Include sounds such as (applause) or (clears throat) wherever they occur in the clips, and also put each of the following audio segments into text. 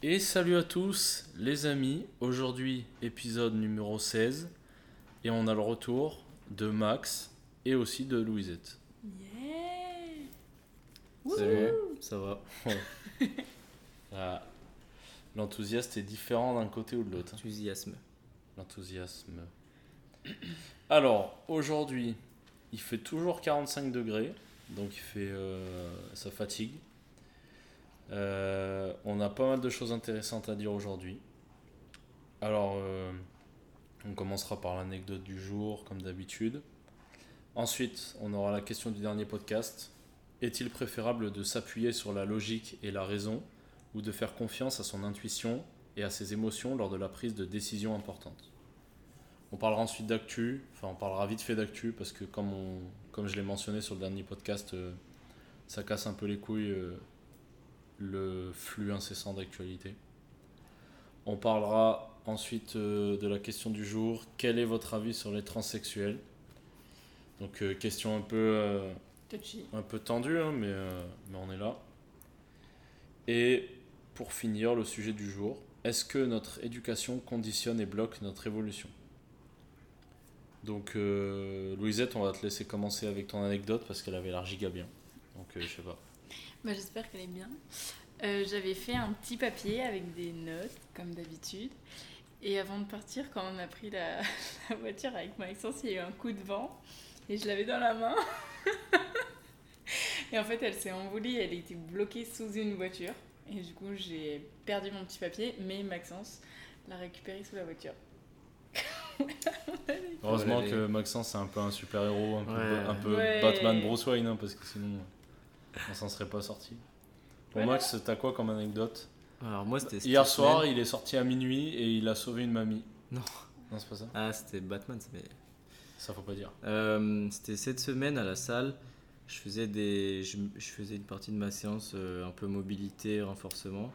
Et salut à tous les amis, aujourd'hui épisode numéro 16 et on a le retour de Max et aussi de Louisette. Yeah Salut, Ça va. (laughs) Ah, L'enthousiasme est différent d'un côté ou de l'autre. Enthousiasme. L'enthousiasme. (clears throat) Alors aujourd'hui il fait toujours 45 degrés, donc il fait, euh, ça fatigue. Euh, on a pas mal de choses intéressantes à dire aujourd'hui. Alors, euh, on commencera par l'anecdote du jour, comme d'habitude. Ensuite, on aura la question du dernier podcast. Est-il préférable de s'appuyer sur la logique et la raison ou de faire confiance à son intuition et à ses émotions lors de la prise de décisions importantes? On parlera ensuite d'actu, enfin on parlera vite fait d'actu parce que comme, comme je l'ai mentionné sur le dernier podcast, euh, ça casse un peu les couilles le flux incessant d'actualité. On parlera ensuite euh, de la question du jour. Quel est votre avis sur les transsexuels? Donc euh, question un peu, euh, un peu tendue, hein, mais, mais on est là. Et pour finir, le sujet du jour. Est-ce que notre éducation conditionne et bloque notre évolution? Donc euh, Louisette, on va te laisser commencer avec ton anecdote parce qu'elle avait l'air giga bien. Donc euh, je sais pas. Bah, J'espère qu'elle est bien. Euh, J'avais fait un petit papier avec des notes, comme d'habitude. Et avant de partir, quand on a pris la, (laughs) la voiture avec Maxence, il y a eu un coup de vent. Et je l'avais dans la main. (laughs) et en fait, elle s'est envolée. Elle était bloquée sous une voiture. Et du coup, j'ai perdu mon petit papier. Mais Maxence l'a récupéré sous la voiture. Heureusement que Maxence c'est un peu un super héros, un peu, Ouais. un peu Ouais. Batman Bruce Wayne, hein, parce que sinon on s'en serait pas sorti. Pour Voilà. Max, t'as quoi comme anecdote Alors moi c'était. Hier soir, il est sorti à minuit et il a sauvé une mamie. Non. Non, c'est pas ça Ah c'était Batman. ça, Mais... Ça faut pas dire. Euh, c'était cette semaine à la salle. Je faisais des, je, je faisais une partie de ma séance euh, un peu mobilité, renforcement,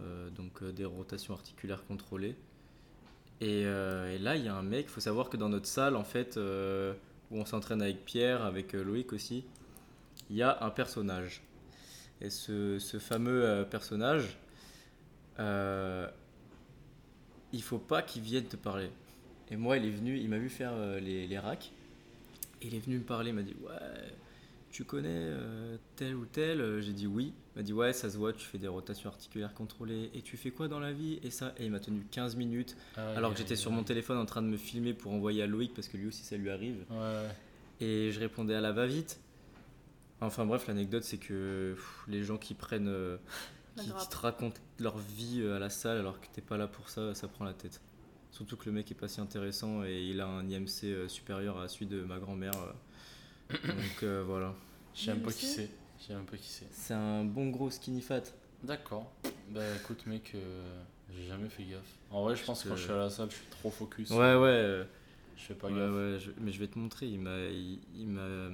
euh, donc euh, des rotations articulaires contrôlées. Et, euh, et là, il y a un mec. Il faut savoir que dans notre salle, en fait, euh, où on s'entraîne avec Pierre, avec euh, Loïc aussi, il y a un personnage. Et ce, ce fameux euh, personnage, euh, il faut pas qu'il vienne te parler. Et moi, il est venu, il m'a vu faire euh, les, les racks. Et il est venu me parler, il m'a dit Ouais, tu connais euh, tel ou tel? J'ai dit oui. Il m'a dit Ouais, ça se voit, tu fais des rotations articulaires contrôlées. Et tu fais quoi dans la vie? Et ça. Et il m'a tenu 15 minutes, alors que j'étais sur mon téléphone en train de me filmer pour envoyer à Loïc parce que lui aussi ça lui arrive. Ouais. Et je répondais à la va-vite. Enfin bref, l'anecdote c'est que pff, les gens qui prennent. euh, qui, te racontent leur vie euh, à la salle alors que t'es pas là pour ça, ça prend la tête. Surtout que le mec est pas si intéressant et il a un IMC euh, supérieur à celui de ma grand-mère. euh. (coughs) Donc euh, voilà. Je sais même pas Je qui sais. c'est. Je sais même pas qui c'est. C'est un bon gros skinny fat. D'accord. Bah écoute, mec, euh, j'ai jamais fait gaffe. En vrai, je pense que quand je suis à la salle, je suis trop focus. Ouais, ouais. euh, Je fais pas ouais, gaffe. ouais, je- mais je vais te montrer. Il m'a il, il m'a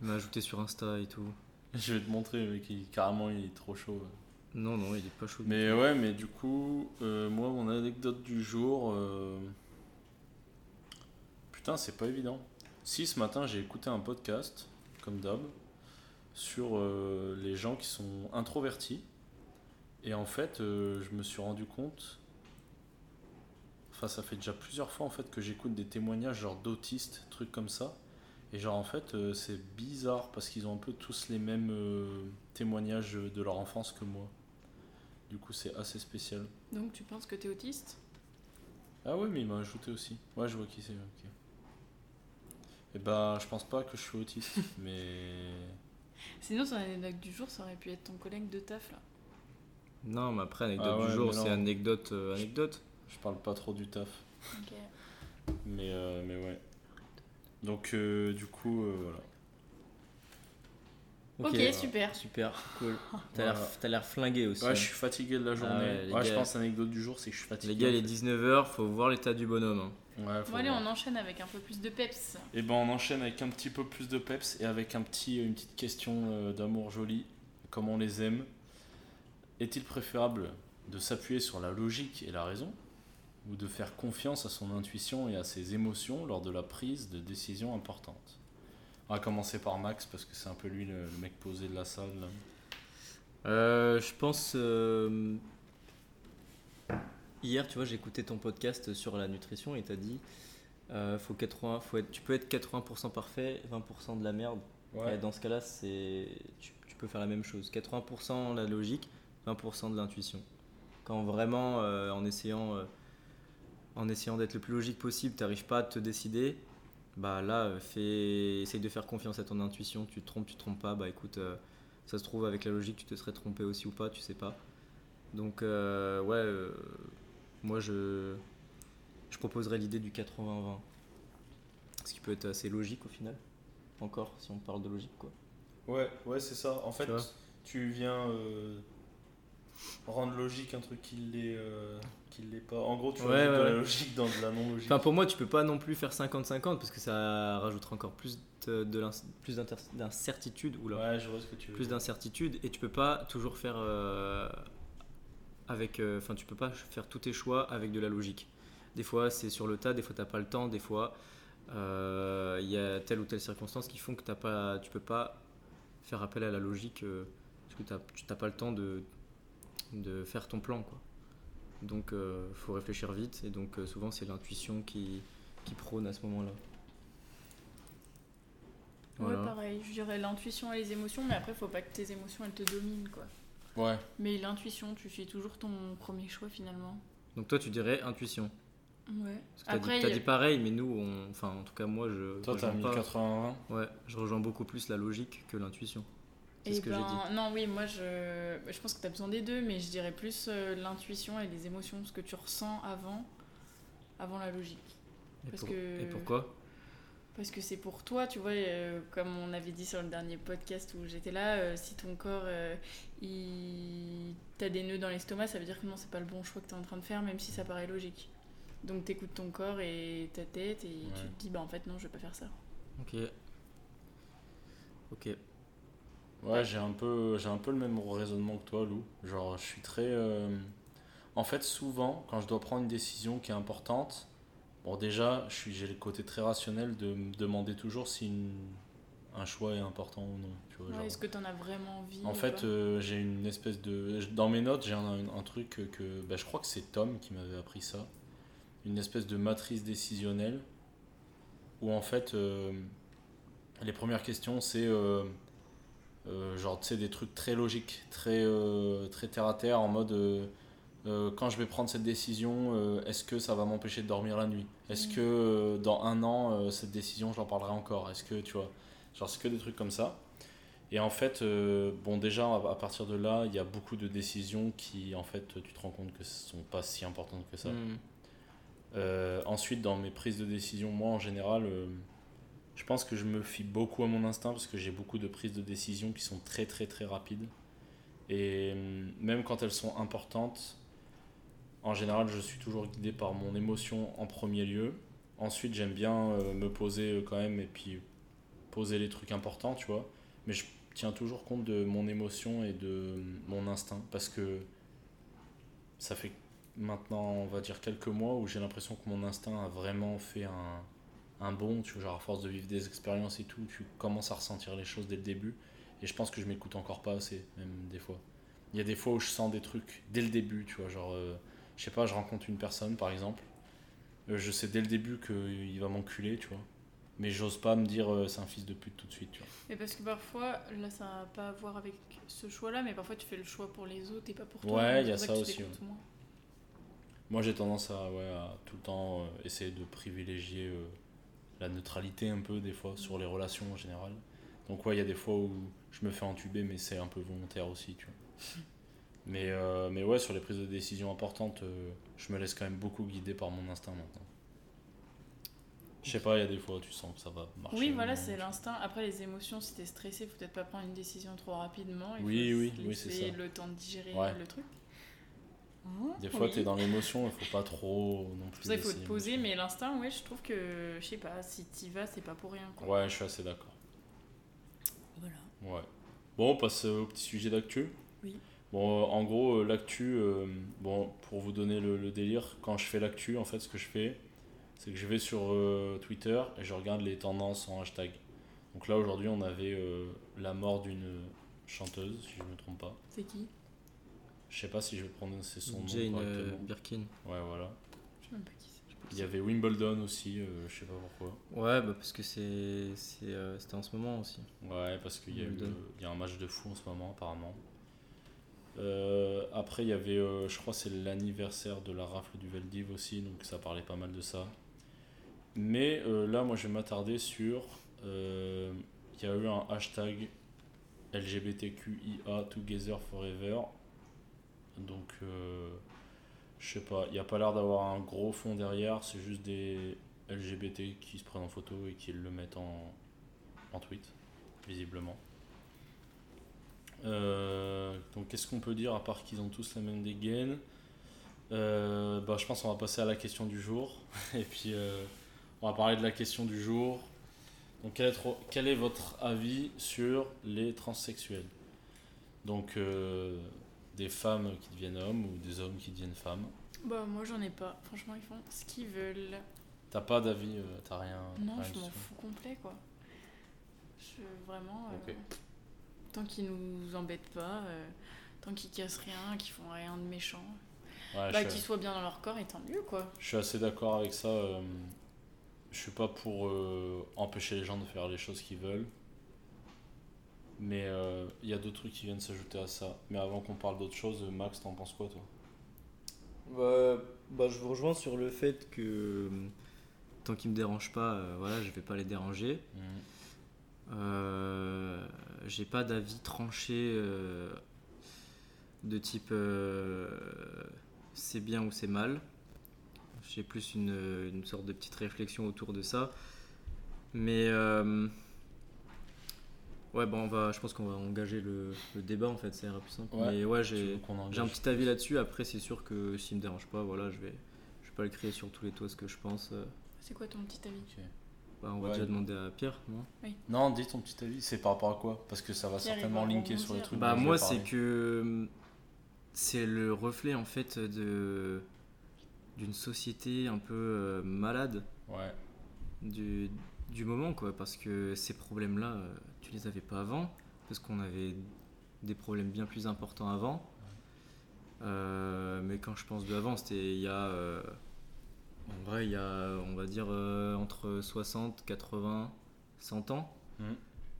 il m'a ajouté sur Insta et tout. Je vais te montrer, mec, il- carrément, il est trop chaud. Non, non, il est pas chaud. Mais ouais, mais du coup, euh, moi, mon anecdote du jour. euh, Putain, c'est pas évident. Si ce matin, j'ai écouté un podcast, comme d'hab, sur euh, les gens qui sont introvertis. Et en fait, je me suis rendu compte. Enfin, ça fait déjà plusieurs fois en fait que j'écoute des témoignages genre d'autistes, trucs comme ça. Et genre en fait, euh, c'est bizarre parce qu'ils ont un peu tous les mêmes euh, témoignages de leur enfance que moi. Du coup, c'est assez spécial. Donc, tu penses que t'es autiste? Ah oui, mais il m'a ajouté aussi. Ouais, je vois qui c'est. Ok. Et bah, je pense pas que je suis autiste, (laughs) mais. Sinon, ton anecdote du jour, ça aurait pu être ton collègue de taf là. Non, mais après, anecdote Ah ouais, du jour, c'est non. anecdote. euh, anecdote. Je parle pas trop du taf. Ok. Mais, euh, mais ouais. Donc, euh, du coup, euh, voilà. Ok, super. Super, cool. T'as l'air Voilà. t'as l'air flingué aussi. Ouais, hein. je suis fatigué de la journée. ouais, ouais, les je gars- pense que l'anecdote du jour, c'est que je suis fatigué. Les gars, il est fait. 19h, faut voir l'état du bonhomme. hein. Ouais, faut Bon, allez, voir. on enchaîne avec un peu plus de peps. Et ben on enchaîne avec un petit peu plus de peps et avec un petit, une petite question euh, d'amour joli, comme on les aime? Est-il préférable de s'appuyer sur la logique et la raison? Ou de faire confiance à son intuition et à ses émotions lors de la prise de décisions importantes On va commencer par Max parce que c'est un peu lui le, le mec posé de la salle. là. Euh, je pense. euh, hier, tu vois, écouté ton podcast sur la nutrition et t'as dit, euh, faut 80, faut être, tu peux être 80% parfait, 20% de la merde. Ouais. Et dans ce cas-là, c'est, tu, tu peux faire la même chose. 80% la logique, 20% de l'intuition. Quand vraiment, en essayant, en essayant d'être le plus logique possible, t'arrives pas à te décider, bah là, euh, fais, essaye de faire confiance à ton intuition. Tu te trompes, tu te trompes pas. Bah écoute, euh, ça se trouve avec la logique, tu te serais trompé aussi ou pas, tu sais pas. Donc euh, ouais, euh, moi je, je proposerais l'idée du 80-20. Ce qui peut être assez logique au final. Encore, si on parle de logique quoi. Ouais, ouais, c'est ça. En fait, Tu tu viens rendre logique un truc qui l'est euh, qui l'est pas. En gros, tu Ouais, rajoutes de ouais, la logique dans de la non-logique. Enfin pour moi tu peux pas non plus faire 50-50 parce que ça rajoutera encore plus de, plus d'incertitude ou ouais, je vois ce que tu veux plus d'incertitude et tu peux pas toujours faire euh, avec euh, enfin tu peux pas faire tous tes choix avec de la logique des fois c'est sur le tas des fois t'as pas le temps des fois euh, il y a telle ou telle circonstance qui font que t'as pas tu peux pas faire appel à la logique euh, parce que tu t'as pas le temps de de faire ton plan quoi donc euh, faut réfléchir vite et donc euh, souvent c'est l'intuition qui qui prône à ce moment là Ouais, pareil, je dirais l'intuition et les émotions, mais après, faut pas que tes émotions elles te dominent quoi. Ouais, Mais l'intuition, tu suis toujours ton premier choix finalement. donc toi tu dirais intuition Ouais. Parce que t'as Après, dit, t'as il y a- dit pareil, mais nous, on, enfin en tout cas moi, je toi t'as rejoins mis pas- 80 Ouais, je rejoins beaucoup plus la logique que l'intuition. C'est Eh ce que j'ai ben, dit. Non, oui, moi je, je pense que tu as besoin des deux, mais je dirais plus euh, l'intuition et les émotions, ce que tu ressens avant, avant la logique. Et, parce pour- que- et pourquoi? Parce que c'est pour toi, tu vois, euh, comme on avait dit sur le dernier podcast où j'étais là, euh, si ton corps, il... t'as des nœuds dans l'estomac, ça veut dire que non, c'est pas le bon choix que tu es en train de faire, même si ça paraît logique. Donc t'écoutes ton corps et ta tête et tu te dis, bah en fait non, je vais pas faire ça. Ok. Ok. Ouais, j'ai un peu j'ai un peu le même raisonnement que toi, Lou. Genre, je suis très euh, en fait, souvent quand je dois prendre une décision qui est importante, bon déjà, je suis j'ai le côté très rationnel de me demander toujours si une- un choix est important ou non, tu vois, Ouais, genre. Est-ce que t'en as vraiment envie En fait, euh, j'ai une espèce de. Dans mes notes, j'ai un, un truc que. que- bah, je crois que c'est Tom qui m'avait appris ça. Une espèce de matrice décisionnelle. Où en fait, euh, les premières questions, c'est. Euh, genre, tu sais, des trucs très logiques, très, euh, très terre à terre, en mode. euh, quand je vais prendre cette décision, est-ce que ça va m'empêcher de dormir la nuit? Est-ce Mm. que dans un an, cette décision, je l'en parlerai encore? Est-ce que, tu vois? Genre, c'est que des trucs comme ça. Et en fait, euh, bon, déjà, à partir de là, il y a beaucoup de décisions qui, en fait, tu te rends compte que ce sont pas si importantes que ça. Euh, ensuite, dans mes prises de décision, moi, en général, euh, je pense que je me fie beaucoup à mon instinct parce que j'ai beaucoup de prises de décision qui sont très, très, très rapides. Et euh, même quand elles sont importantes, en général, je suis toujours guidé par mon émotion en premier lieu. Ensuite, j'aime bien euh, me poser euh, quand même et puis poser les trucs importants, tu vois. Mais je tiens toujours compte de mon émotion et de mon instinct parce que ça fait maintenant, on va dire, quelques mois où j'ai l'impression que mon instinct a vraiment fait un, un bond, tu vois, genre à force de vivre des expériences et tout, tu commences à ressentir les choses dès le début. Et je pense que je m'écoute encore pas assez, même des fois. Il y a des fois où je sens des trucs dès le début, tu vois, genre, euh, je sais pas, je rencontre une personne par exemple, euh, je sais dès le début qu'il va m'enculer, tu vois. Mais j'ose pas me dire euh, c'est un fils de pute tout de suite, tu vois. Mais parce que parfois, là ça n'a pas à voir avec ce choix-là, mais parfois tu fais le choix pour les autres et pas pour toi. Ouais, il y a ça aussi. Moi j'ai tendance à, ouais, à tout le temps essayer de privilégier la neutralité un peu des fois sur les relations en général. Donc ouais, il y a des fois où je me fais entuber, mais c'est un peu volontaire aussi, tu vois. Mais, euh, mais ouais, sur les prises de décision importantes, euh, je me laisse quand même beaucoup guider par mon instinct maintenant. Je sais pas, il y a des fois tu sens que ça va marcher. Oui, ou voilà, c'est l'instinct. Après, les émotions, si t'es stressé, faut peut-être pas prendre une décision trop rapidement. Il Oui, faut oui, oui, c'est ça. le temps de digérer Ouais. le truc. Des fois, Oui. tu es dans l'émotion, il faut pas trop non plus. C'est pour ça qu'il faut te poser, mais l'instinct, ouais, je trouve que, je sais pas, si t'y vas, c'est pas pour rien. Quoi. Ouais, je suis assez d'accord. Voilà. Ouais. Bon, on passe euh, au petit sujet d'actu. Oui. Bon, euh, en gros, euh, l'actu, euh, bon, pour vous donner le, le délire, quand je fais l'actu, en fait, ce que je fais, c'est que je vais sur euh, Twitter et je regarde les tendances en hashtag. Donc là, aujourd'hui, on avait euh, la mort d'une chanteuse, si je ne me trompe pas. C'est qui? Je sais pas si je vais prononcer son nom Jane euh, correctement. Birkin. Ouais, voilà. Je sais même pas qui c'est. Il y avait Wimbledon aussi, euh, je sais pas pourquoi. Ouais, bah parce que c'est c'est, euh, c'était en ce moment aussi. Ouais, parce qu'il y, a eu il y a un match de fou en ce moment, apparemment. Euh, après, il y avait, euh, je crois, c'est l'anniversaire de la rafle du Veldiv aussi, donc ça parlait pas mal de ça. Mais euh, là, moi, je vais m'attarder sur. euh, Il y a eu un hashtag LGBTQIA Together Forever. Donc, euh, je sais pas, il n'y a pas l'air d'avoir un gros fond derrière, c'est juste des LGBT qui se prennent en photo et qui le mettent en, tweet, visiblement. Euh, donc, qu'est-ce qu'on peut dire à part qu'ils ont tous la même dégaine? Euh, bah, Je pense qu'on va passer à la question du jour. (laughs) Et puis, on va parler de la question du jour. Donc, quel est, votre avis sur les transsexuels? Donc, des femmes qui deviennent hommes ou des hommes qui deviennent femmes Bah, moi j'en ai pas. Franchement, ils font ce qu'ils veulent. T'as pas d'avis, euh, t'as rien. Non, rien je m'en fous complet quoi. Je vraiment. euh. Tant qu'ils nous embêtent pas, euh, tant qu'ils cassent rien, qu'ils font rien de méchant, Ouais, bah qu'ils soient bien dans leur corps et tant mieux quoi. je suis assez d'accord avec ça. je suis pas pour empêcher les gens de faire les choses qu'ils veulent. Mais euh, il y a d'autres trucs qui viennent s'ajouter à ça. Mais avant qu'on parle d'autre chose, Max, t'en penses quoi toi? Bah, bah, je vous rejoins sur le fait que euh, tant qu'ils me dérangent pas, euh, voilà, je vais pas les déranger. Euh, j'ai pas d'avis tranché euh, de type euh, c'est bien ou c'est mal. J'ai plus une, une sorte de petite réflexion autour de ça. Mais euh, ouais, bon, on va, je pense qu'on va engager le, le débat en fait, ça ira plus simple. Ouais, Mais ouais, j'ai un petit avis là-dessus. Après, c'est sûr que s'il me dérange pas, voilà, je vais, je vais pas le crier sur tous les toits ce que je pense. Euh, C'est quoi ton petit avis? Bah, on va Ouais. déjà demander à Pierre, non? Non, dis ton petit avis. C'est par rapport à quoi? Parce que ça va Pierre, certainement va linker sur les trucs. Bah moi c'est que hum, c'est le reflet en fait de d'une société un peu euh, malade Ouais. du, du moment quoi parce que ces problèmes là tu les avais pas avant parce qu'on avait des problèmes bien plus importants avant. Euh, mais quand je pense de avant c'était il y a euh, en vrai il y a on va dire euh, entre 60 80 100 ans Mhm.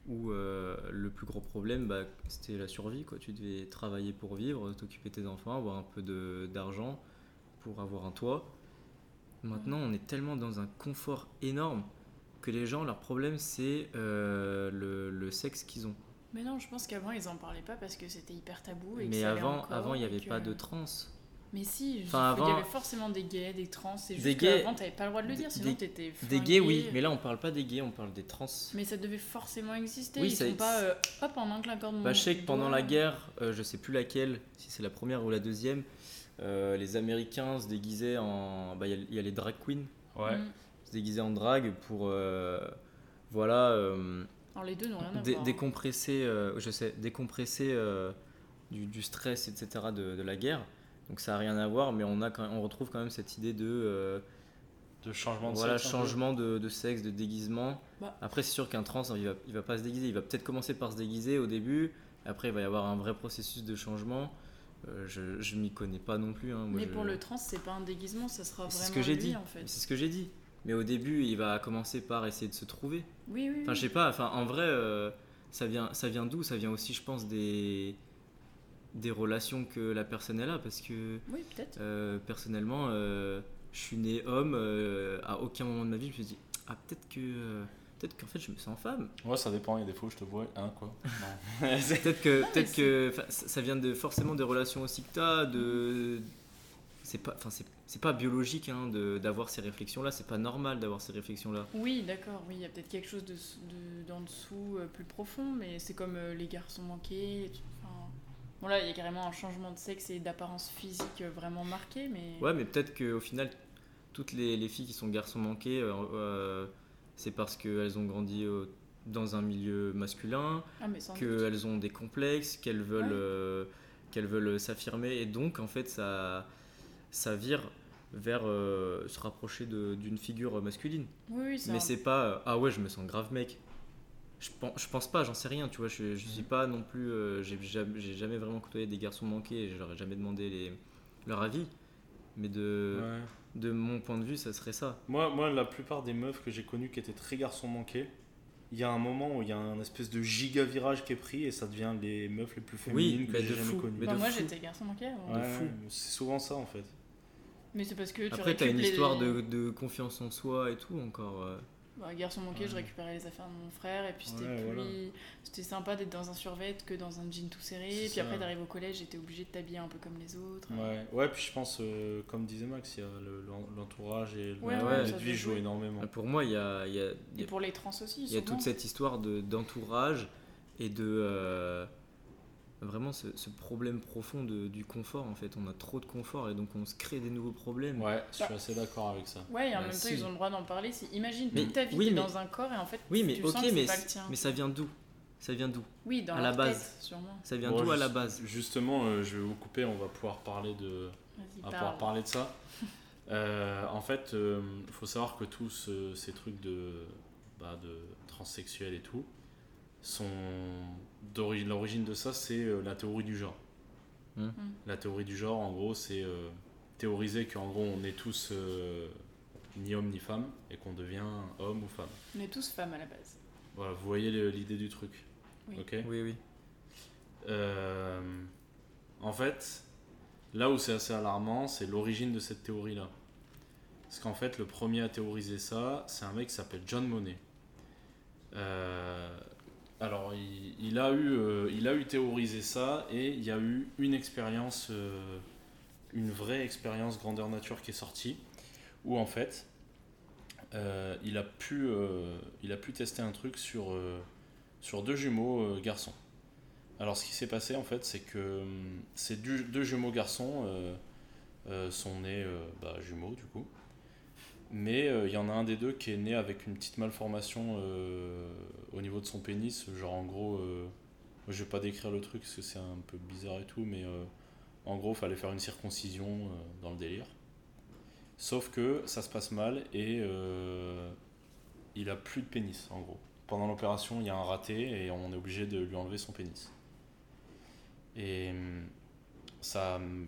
où euh, le plus gros problème bah, c'était la survie quoi. Tu devais travailler pour vivre t'occuper de tes enfants avoir un peu d'argent pour avoir un toit. Maintenant on est tellement dans un confort énorme que les gens leur problème c'est euh, le, le sexe qu'ils ont Mais non, je pense qu'avant ils en parlaient pas parce que c'était hyper tabou. Et mais avant encore avant il n'y et avait que- pas de trans Mais si, je- Enfin, il y avant- avait forcément des gays, des trans. C'est Des juste gays- qu'avant t'avais pas le droit de le dire, des- sinon t'étais. des gays oui mais là on parle pas des gays on parle des trans Mais ça devait forcément exister. Oui, Ils ça- sont pas euh, hop en un Bah, je sais que pendant la guerre, euh, je sais plus laquelle, si c'est la première ou la deuxième, euh, les Américains se déguisaient en. bah, Il y a- il y, a les drag queens, Ouais. Mm. Déguisaient en drag pour. euh, voilà. euh, Alors les deux n'ont rien à dé- voir. hein. décompresser, euh, je sais, décompresser euh, du, du stress, etc. de, de la guerre. Donc ça n'a rien à voir, mais on, a quand on retrouve quand même cette idée de. euh, De changement de voilà, sexe, changement de, de sexe, de déguisement. Bah. Après, c'est sûr qu'un trans, il va, il va pas se déguiser. Il va peut-être commencer par se déguiser au début. Après, il va y avoir un vrai processus de changement. Euh, je je m'y connais pas non plus. hein. Moi, Mais je- pour le trans, c'est pas un déguisement, ça sera C'est vraiment ce que j'ai lui dit. en fait. C'est ce que j'ai dit. Mais au début, il va commencer par essayer de se trouver. Oui, oui. Enfin, oui. je sais pas. Enfin, en vrai, euh, ça vient, ça vient d'où? Ça vient aussi, je pense, des des relations que la personne elle a, parce que Oui, peut-être. euh, personnellement, euh, je suis né homme. euh, à aucun moment de ma vie, je me suis dit ah peut-être que euh, peut-être qu'en fait je me sens femme. Ouais, ça dépend. Il y a des fois où je te vois, hein, quoi. (laughs) Peut-être que, peut-être que enfin, ça ça vient de, forcément des relations aussi que t'as, de. C'est pas, enfin, c'est, c'est pas biologique hein, d'avoir ces réflexions-là, c'est pas normal d'avoir ces réflexions-là. Oui, d'accord, oui, il y a peut-être quelque chose de, de- d'en dessous euh, plus profond, mais c'est comme euh, les garçons manqués. Enfin, bon, là, il y a carrément un changement de sexe et d'apparence physique euh, vraiment marqué, mais. Ouais, mais peut-être qu'au final, toutes les, les filles qui sont garçons manqués, euh, c'est parce qu'elles ont grandi dans un milieu masculin, Ah, qu'elles ont des complexes, qu'elles veulent, Ouais. qu'elles veulent s'affirmer, et donc en fait ça, ça vire vers euh, se rapprocher de- d'une figure masculine. Oui, oui, c'est Mais c'est pas euh, ah ouais, je me sens grave mec. je pense, je pense pas, j'en sais rien, tu vois. Je, je suis Mhm. pas non plus. euh, j'ai jamais, j'ai jamais vraiment côtoyé des garçons manqués et je leur ai jamais demandé les, leur avis. Mais de, Ouais. de mon point de vue, ça serait ça. Moi, moi, la plupart des meufs que j'ai connues qui étaient très garçons manqués, il y a un moment où il y a un espèce de giga virage qui est pris et ça devient les meufs les plus Oui, féminines mais que j'ai jamais connues. mais Bah, de moi fou. j'étais garçon manqué Ouais, fou. C'est souvent ça en fait. Mais c'est parce que tu Après, t'as une les- histoire de, de confiance en soi et tout encore. euh. Bah, garçon manqué, je récupérais les affaires de mon frère et puis c'était Ouais, plus... voilà. c'était sympa d'être dans un survêt que dans un jean tout serré. Et puis ça. après d'arriver au collège, j'étais obligée de t'habiller un peu comme les autres. Ouais, ouais puis je pense, euh, comme disait Max, il y a le- l'entourage et le de ça vie jouent jouer. énormément. Pour moi, il y a, il y a- y Et pour les trans aussi, Il y a toute cette histoire de- d'entourage et de euh, vraiment ce, ce problème profond de, du confort en fait. On a trop de confort et donc on se crée des nouveaux problèmes. Ouais, je suis Bah. assez d'accord avec ça. Ouais, et en Bah, même temps, si. ils ont le droit d'en parler. Si, imagine Mais- toute ta vie, oui, t'es mais- dans un corps et en fait, Oui, mais tu ok, sens que mais, c'est pas le tien. mais ça vient d'où? Ça vient d'où? Oui, dans à la base. tête, sûrement. Ça vient Bon, d'où à la base? Justement, euh, je vais vous couper, on va pouvoir parler de, on va parle. pouvoir parler de ça. (laughs) Euh, en fait, il faut savoir que tous euh, ces trucs de, bah, de transsexuels et tout, sont. L'origine de ça, c'est euh, la théorie du genre. Hmm. Hmm. La théorie du genre, en gros, c'est euh, théoriser qu'en gros, on est tous euh, ni homme ni femme et qu'on devient homme ou femme. On est tous femmes à la base. Voilà, vous voyez l'idée du truc. Oui. Ok. Oui, oui. Euh, en fait, là où c'est assez alarmant, c'est l'origine de cette théorie-là. Parce qu'en fait, le premier à théoriser ça, c'est un mec qui s'appelle John Monet. Il, a eu, euh, il a eu théorisé ça et il y a eu une expérience, euh, une vraie expérience grandeur nature qui est sortie, où en fait, euh, il, a pu, il a pu tester un truc sur, sur deux jumeaux garçons. Alors, ce qui s'est passé, en fait, c'est que ces deux, jumeaux garçons sont nés bah, jumeaux, du coup. Mais euh, il y en a un des deux qui est né avec une petite malformation euh, au niveau de son pénis. Genre, en gros, euh, je vais pas décrire le truc parce que c'est un peu bizarre et tout, mais euh, en gros, fallait faire une circoncision dans le délire. Sauf que ça se passe mal et il a plus de pénis, en gros. Pendant l'opération, il y a un raté et on est obligé de lui enlever son pénis. Et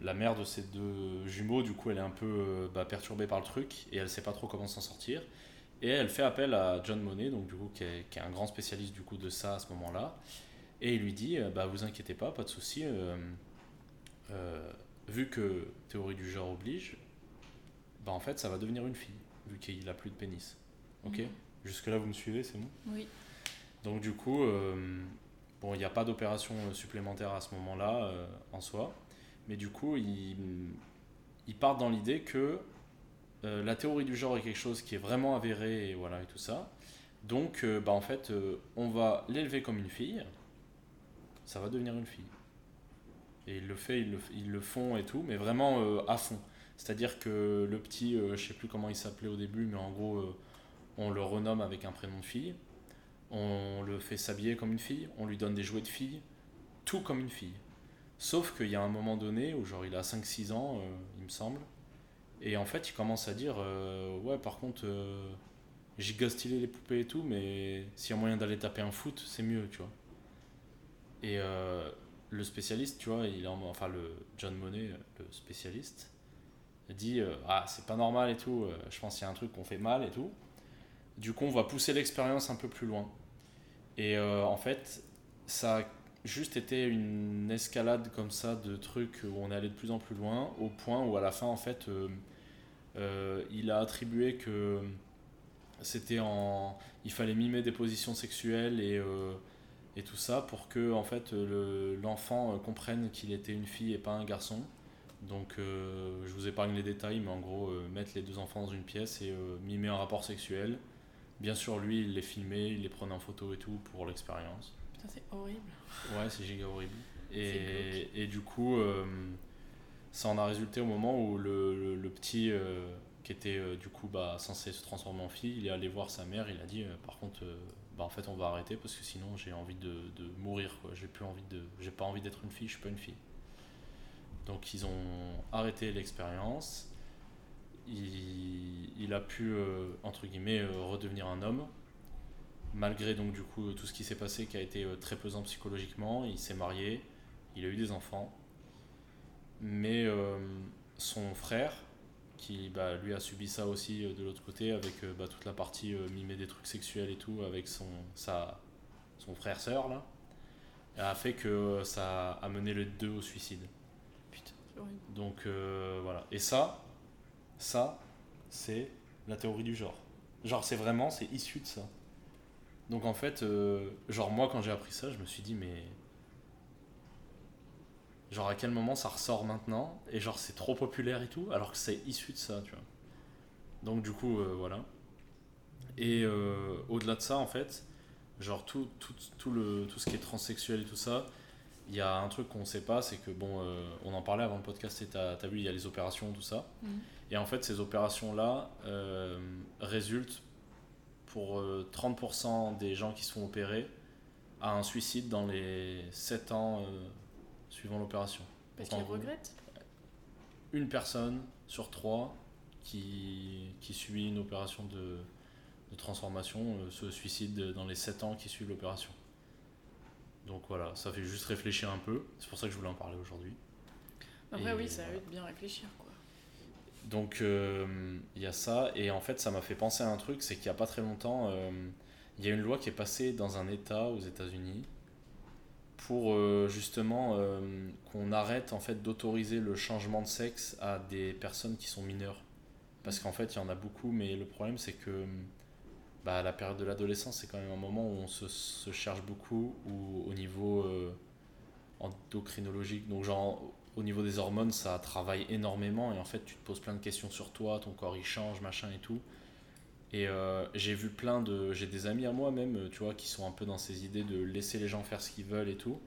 la mère de ces deux jumeaux, du coup, elle est un peu euh, bah, perturbée par le truc et elle sait pas trop comment s'en sortir. Et elle fait appel à John Monet, donc du coup, qui est, qui est un grand spécialiste du coup de ça à ce moment-là. Et il lui dit, euh, bah vous inquiétez pas, pas de souci. euh, euh, vu que théorie du genre oblige, bah en fait, ça va devenir une fille, vu qu'il a plus de pénis. Ok. Mhm. Jusque là, vous me suivez, c'est bon? Oui. Donc du coup, euh, bon, il n'y a pas d'opération supplémentaire à ce moment-là en soi, mais du coup, ils il partent dans l'idée que euh, la théorie du genre est quelque chose qui est vraiment avéré et voilà et tout ça. Donc, euh, bah, en fait, euh, on va l'élever comme une fille, ça va devenir une fille. Et il le fait, ils le, ils font et tout, mais vraiment à fond. C'est-à-dire que le petit, je sais plus comment il s'appelait au début, mais en gros, on le renomme avec un prénom de fille. On le fait s'habiller comme une fille, on lui donne des jouets de fille, tout comme une fille. Sauf qu'il y a un moment donné où genre il a 5-6 ans, euh, il me semble, et en fait il commence à dire euh, ouais par contre euh, giga les poupées et tout, mais s'il y a moyen d'aller taper un foot, c'est mieux, tu vois. Et euh, le spécialiste, tu vois, il en- enfin le John Monet, le spécialiste, dit ah c'est pas normal et tout, je pense qu'il y a un truc qu'on fait mal et tout. Du coup, on va pousser l'expérience un peu plus loin. Et en fait, ça juste été une escalade comme ça de trucs où on allé de plus en plus loin, au point où à la fin, en fait, euh, euh, il a attribué que c'était en. Il fallait mimer des positions sexuelles et, euh, et tout ça pour que en fait, le- l'enfant comprenne qu'il était une fille et pas un garçon. Donc, je vous épargne les détails, mais en gros, mettre les deux enfants dans une pièce et mimer un rapport sexuel. Bien sûr, lui, il les filmait, il les prenait en photo et tout pour l'expérience. Putain, c'est horrible. Ouais, c'est giga horrible. Et, et du coup, euh, ça en a résulté au moment où le, le- le petit, euh, qui était euh, du coup bah, censé se transformer en fille, il est allé voir sa mère, il a dit par contre, bah, en fait, on va arrêter parce que sinon j'ai envie de, de mourir. J'ai plus envie de, j'ai pas envie d'être une fille, je suis pas une fille. Donc ils ont arrêté l'expérience. Il, il a pu, entre guillemets, redevenir un homme. Malgré donc du coup tout ce qui s'est passé qui a été euh, très pesant psychologiquement, il s'est marié, il a eu des enfants, mais euh, son frère, qui bah, lui a subi ça aussi euh, de l'autre côté avec euh, bah, toute la partie euh, mimer des trucs sexuels et tout avec son, sa, son frère sœur là, a fait que ça a mené les deux au suicide. Putain, c'est horrible. Donc euh, voilà. Et ça, ça, c'est la théorie du genre. Genre, c'est vraiment, c'est issu de ça. Donc en fait, euh, genre moi quand j'ai appris ça, je me suis dit mais genre à quel moment ça ressort maintenant? Et genre c'est trop populaire et tout alors que c'est issu de ça, tu vois. Donc du coup euh, voilà. Et euh, au-delà de ça en fait, genre tout, tout, tout, le, tout ce qui est transsexuel et tout ça, il y a un truc qu'on sait pas, c'est que bon, on en parlait avant le podcast, et t'as as vu, il y a les opérations, tout ça. Mhm. Et en fait, ces opérations-là euh, résultent pour euh, 30% des gens qui se font opérer à un suicide dans les 7 ans euh, suivant l'opération. Parce Donc, en qu'ils regrettent. Une personne sur trois qui, qui subit une opération de, de transformation euh, se suicide dans les 7 ans qui suivent l'opération. Donc voilà, ça fait juste réfléchir un peu. C'est pour ça que je voulais en parler aujourd'hui. Après, Et oui, ça a voilà. eu de bien réfléchir, quoi. Donc euh, il y a ça, et en fait ça m'a fait penser à un truc, c'est qu'il n'y a pas très longtemps, euh, il y a une loi qui est passée dans un État aux États-Unis pour euh, justement qu'on arrête en fait d'autoriser le changement de sexe à des personnes qui sont mineures. Parce qu'en fait il y en a beaucoup, mais le problème c'est que bah, la période de l'adolescence c'est quand même un moment où on se, se cherche beaucoup, ou au niveau endocrinologique, donc genre au niveau des hormones, ça travaille énormément et en fait, tu te poses plein de questions sur toi, ton corps il change, machin et tout. Et euh, j'ai vu plein de. J'ai des amis à moi même, euh, tu vois, qui sont un peu dans ces idées de laisser les gens faire ce qu'ils veulent et tout,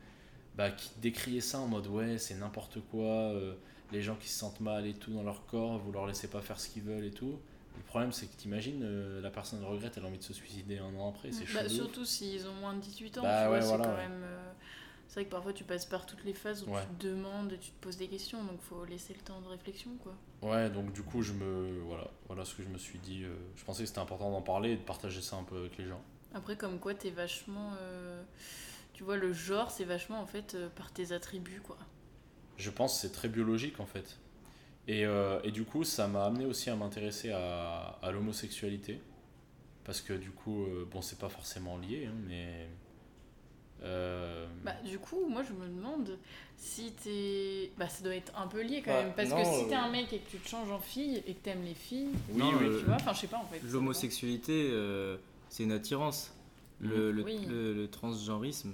bah, qui décriaient ça en mode ouais, c'est n'importe quoi, euh, les gens qui se sentent mal et tout dans leur corps, vous leur laissez pas faire ce qu'ils veulent et tout. Le problème, c'est que t'imagines, euh, la personne regrette, elle a envie de se suicider un an après, c'est Bah, surtout s'ils ont moins de 18 ans, Bah tu ouais, vois, voilà, c'est quand même... C'est vrai que parfois tu passes par toutes les phases où Ouais. tu te demandes et tu te poses des questions, donc faut laisser le temps de réflexion, quoi. Ouais, donc du coup, je me. Voilà, voilà ce que je me suis dit. euh, je pensais que c'était important d'en parler et de partager ça un peu avec les gens. Après, comme quoi, t'es vachement... euh, Tu vois, le genre, c'est vachement, en fait, euh, par tes attributs, quoi. Je pense que c'est très biologique en fait. Et, et du coup, ça m'a amené aussi à m'intéresser à, à l'homosexualité. Parce que du coup, bon, c'est pas forcément lié, hein, mais. Euh, Bah, du coup, moi, je me demande si t'es... Bah, ça doit être un peu lié, quand Bah, même. Parce non, que si t'es euh, un mec et que tu te changes en fille et que t'aimes les filles, Oui, Non, oui. tu vois, enfin, je sais pas, en fait. L'homosexualité, euh, c'est une attirance. Le, le, Oui. le- le transgenrisme,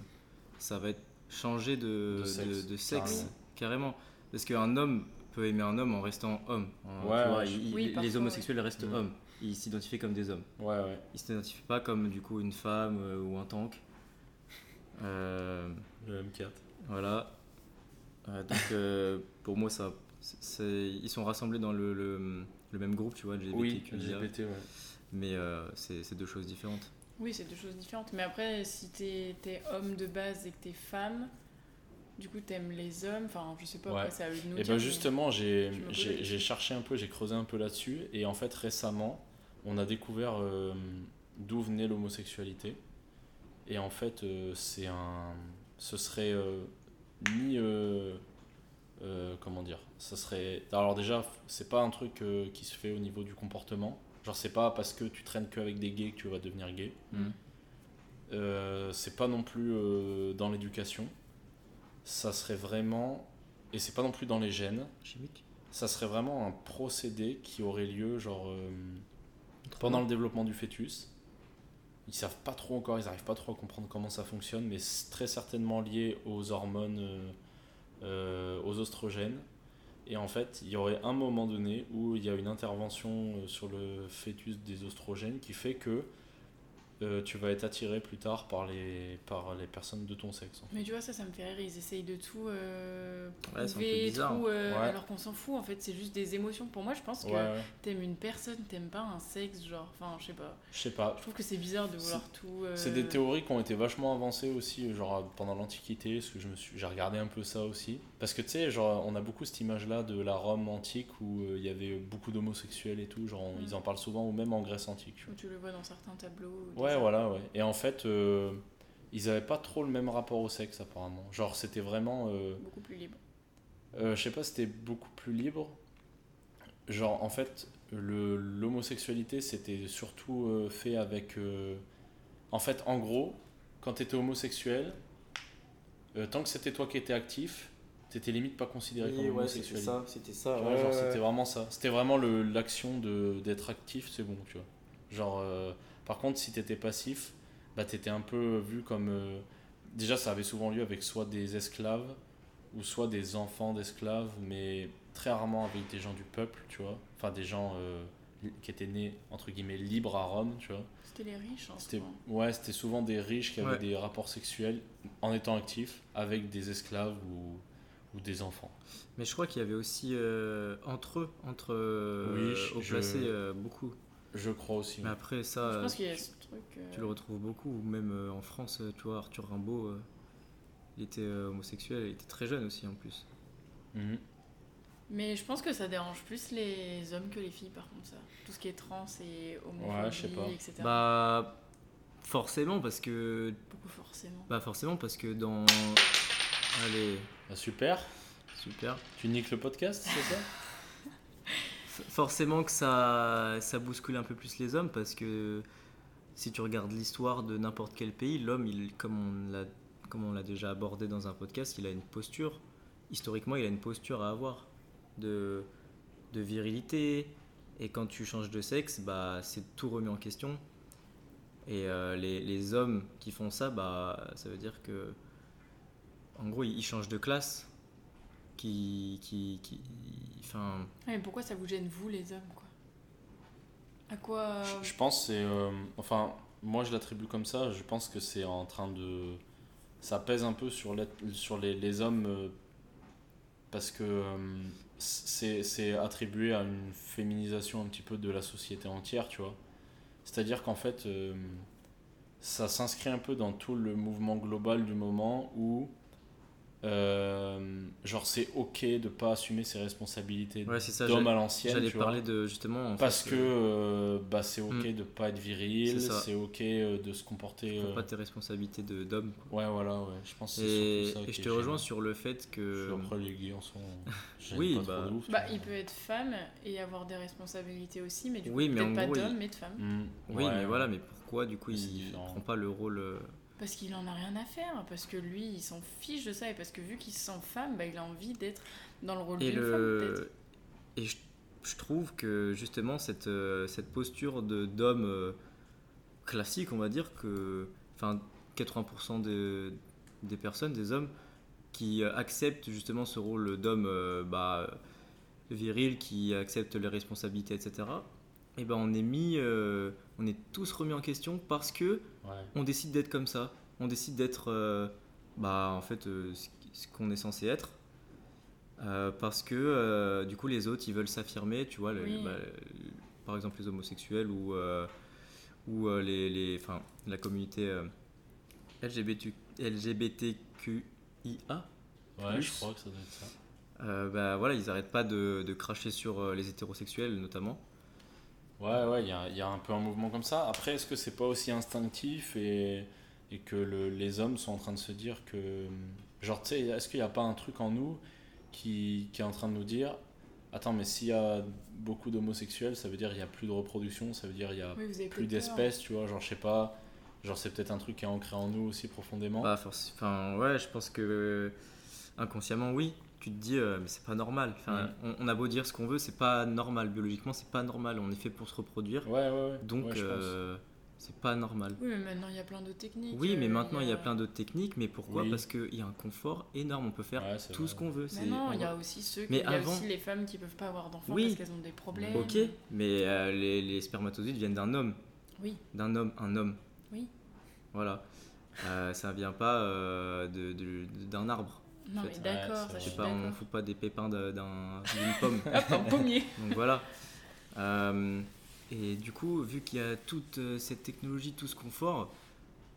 ça va être changer de, De sexe, de sexe, carrément. carrément. Parce qu'un homme peut aimer un homme en restant homme. En- Ouais, tu vois, ouais, il- Oui, il- parfois, les homosexuels restent Mhm. hommes. Ils s'identifient comme des hommes. Ouais, ouais. Ils s'identifient pas comme du coup une femme euh, ou un tank. Euh, Le M4. voilà. Euh, donc euh, (laughs) pour moi, ça, c'est- ils sont rassemblés dans le, le, le même groupe, tu vois, Oui. LGBT, ouais. Mais euh, c'est c'est deux choses différentes. Oui, c'est deux choses différentes. Mais après, si t'es es homme de base et que t'es femme, du coup, t'aimes les hommes. Enfin, je sais pas, Ouais. après, c'est à eux de nous Et dire, ben justement, j'ai j'ai- cherché un peu, j'ai creusé un peu là-dessus. Et en fait, récemment, on a découvert euh, d'où venait l'homosexualité. Et en fait, euh, c'est un. Ce serait euh, ni. euh, comment dire Ça serait. Alors, déjà, c'est pas un truc qui se fait au niveau du comportement. Genre, c'est pas parce que tu traînes qu'avec des gays que tu vas devenir gay. Euh, c'est pas non plus dans l'éducation. Ça serait vraiment. Et c'est pas non plus dans les gènes Chimique ça serait vraiment un procédé qui aurait lieu genre pendant le développement du fœtus. Ils savent pas trop encore, ils arrivent pas trop à comprendre comment ça fonctionne, mais c'est très certainement lié aux hormones, euh, euh, aux oestrogènes. Et en fait, il y aurait un moment donné où il y a une intervention euh, sur le fœtus des oestrogènes qui fait que euh, tu vas être attiré plus tard par les, par les personnes de ton sexe. en fait. Mais tu vois, ça, ça me fait rire. Ils essayent de tout euh, Ouais, prouver, tout, euh, Ouais. alors qu'on s'en fout. En fait, c'est juste des émotions. Pour moi, je pense que Ouais, ouais. t'aimes une personne, t'aimes pas un sexe, genre. Enfin, je sais pas. Je sais pas, Je trouve que c'est bizarre de vouloir tout. euh, C'est des théories qui ont été vachement avancées aussi, genre pendant l'Antiquité, parce que je me suis, j'ai regardé un peu ça aussi. Parce que tu sais, genre, on a beaucoup cette image-là de la Rome antique où euh, il y avait beaucoup d'homosexuels et tout, genre, on- Mm. ils en parlent souvent, ou même en Grèce antique. tu Où tu le vois dans certains tableaux. Ouais, voilà, ouais. Et en fait, euh, ils avaient pas trop le même rapport au sexe, apparemment. Genre, c'était vraiment. euh, Beaucoup plus libre. je sais pas, c'était beaucoup plus libre. Genre, en fait, l'homosexualité, c'était surtout fait avec. En fait, en gros, quand t'étais homosexuel, euh, tant que c'était toi qui étais actif, t'étais limite pas considéré comme homosexuel. c'était ça. Vois, genre, c'était vraiment ça. C'était vraiment le- l'action de- d'être actif, c'est bon, tu vois. Genre, euh, par contre, si t'étais passif, bah t'étais un peu vu comme. euh, déjà, ça avait souvent lieu avec soit des esclaves ou soit des enfants d'esclaves, mais très rarement avec des gens du peuple, tu vois. Enfin, des gens euh, qui étaient nés, entre guillemets, libres à Rome, tu vois. C'était les riches, hein, C'était ouais, c'était souvent des riches qui avaient Ouais. des rapports sexuels en étant actifs avec des esclaves ou, ou des enfants. Mais je crois qu'il y avait aussi euh, entre eux, entre euh, Oui, je- hauts je- euh, beaucoup. Je crois aussi. Mais après ça, Je euh, pense qu'il y a ce truc. euh, tu le retrouves beaucoup. Ou même euh, en France, tu vois, Arthur Rimbaud, euh, il était euh, homosexuel, il était très jeune aussi en plus. Mhm. Mais je pense que ça dérange plus les hommes que les filles, par contre, ça. Tout ce qui est trans et homophobie, Ouais, je sais pas. etc. Bah forcément parce que Beaucoup forcément? bah forcément parce que dans allez Bah, super. super. Tu niques le podcast, c'est ça? Forcément que ça ça bouscule un peu plus les hommes parce que si tu regardes l'histoire de n'importe quel pays l'homme il comme on l'a comme on l'a déjà abordé dans un podcast il a une posture. Historiquement il a une posture à avoir de de virilité. Et quand tu changes de sexe bah c'est tout remis en question. Et euh, les, les hommes qui font ça bah ça veut dire que en gros ils changent de classe qui qui qui enfin Ouais, mais pourquoi ça vous gêne, vous, les hommes, quoi? À quoi. euh, je, je pense que c'est. euh, enfin, moi je l'attribue comme ça. Je pense que c'est en train de. Ça pèse un peu sur, sur les, les hommes euh, parce que euh, c'est c'est attribué à une féminisation un petit peu de la société entière, tu vois. C'est-à-dire qu'en fait, euh, ça s'inscrit un peu dans tout le mouvement global du moment où. Euh, genre c'est ok de pas assumer ses responsabilités Ouais, c'est ça. d'homme à l'ancienne J'allais tu vois. parler de justement. en Parce fait, que euh, euh, bah, c'est ok Mm. de pas être viril, C'est ça. c'est ok de se comporter. prends euh, pas tes responsabilités de- d'homme. Ouais, voilà, ouais. Je pense que c'est Et, ça et je te rejoins sur le fait que. Après, les en sont. (laughs) Oui, pas trop bah, de ouf, tu Bah, il peut être femme et avoir des responsabilités aussi, mais du coup, Oui, mais peut-être en pas gros, il- d'homme, mais de femme. Mm, Oui, ouais, mais voilà, mais pourquoi du coup il différent. prend pas le rôle. Parce qu'il en a rien à faire, parce que lui, il s'en fiche de ça, et parce que vu qu'il se sent femme, bah, il a envie d'être dans le rôle d'une femme, peut-être. le. Et je, je trouve que justement cette, euh, cette posture d'homme euh, classique, on va dire que. Enfin, 80% des, des personnes, des hommes, qui euh, acceptent justement ce rôle d'homme bah, viril, qui acceptent les responsabilités, etc. Et ben on est mis, euh, on est tous remis en question parce que Ouais. on décide d'être comme ça. On décide d'être, euh, bah, en fait, euh, ce qu'on est censé être. Euh, parce que, euh, du coup, les autres, ils veulent s'affirmer, tu vois, le- Oui. bah, le- par exemple les homosexuels ou, euh, ou euh, les, les, enfin, la communauté euh, LGBT, LGBTQIA. Ouais, Plus. je crois que ça doit être ça. Euh, bah, voilà, ils arrêtent pas de, de cracher sur euh, les hétérosexuels, notamment. Ouais, ouais, il y a, il y a un peu un mouvement comme ça. Après, est-ce que c'est pas aussi instinctif et, et que le- les hommes sont en train de se dire que. Genre, tu sais, est-ce qu'il n'y a pas un truc en nous qui, qui est en train de nous dire Attends, mais s'il y a beaucoup d'homosexuels, ça veut dire qu'il n'y a plus de reproduction, ça veut dire qu'il y a Oui, plus d'espèces, tu vois. Genre, je sais pas. Genre, c'est peut-être un truc qui est ancré en nous aussi profondément. Bah, enfin, ouais, je pense que euh, inconsciemment, oui. Tu te dis, euh, mais c'est pas normal. Enfin, Mm. on, on a beau dire ce qu'on veut, c'est pas normal. Biologiquement, c'est pas normal. On est fait pour se reproduire. Ouais, ouais, ouais. Donc, euh, c'est pas normal. Oui, mais maintenant, il y a plein d'autres techniques. Oui, mais euh, maintenant, il y a plein d'autres techniques. Mais pourquoi Oui. Parce qu'il y a un confort énorme. On peut faire tout vrai. ce qu'on veut. Mais non, on il y a aussi ceux qui, Mais il y a avant- aussi les femmes qui peuvent pas avoir d'enfants Oui. parce qu'elles ont des problèmes. Ok, mais euh, les, les spermatozoïdes viennent d'un homme. Oui. D'un homme, un homme. Oui. Voilà. Euh, ça vient pas euh, de- de- d'un arbre. Non, En mais d'accord, Ouais, je sais suis pas, on fout pas des pépins d'une pomme. (laughs) Hop, un pommier. (laughs) Donc voilà. Euh, et du coup, vu qu'il y a toute euh, cette technologie, tout ce confort,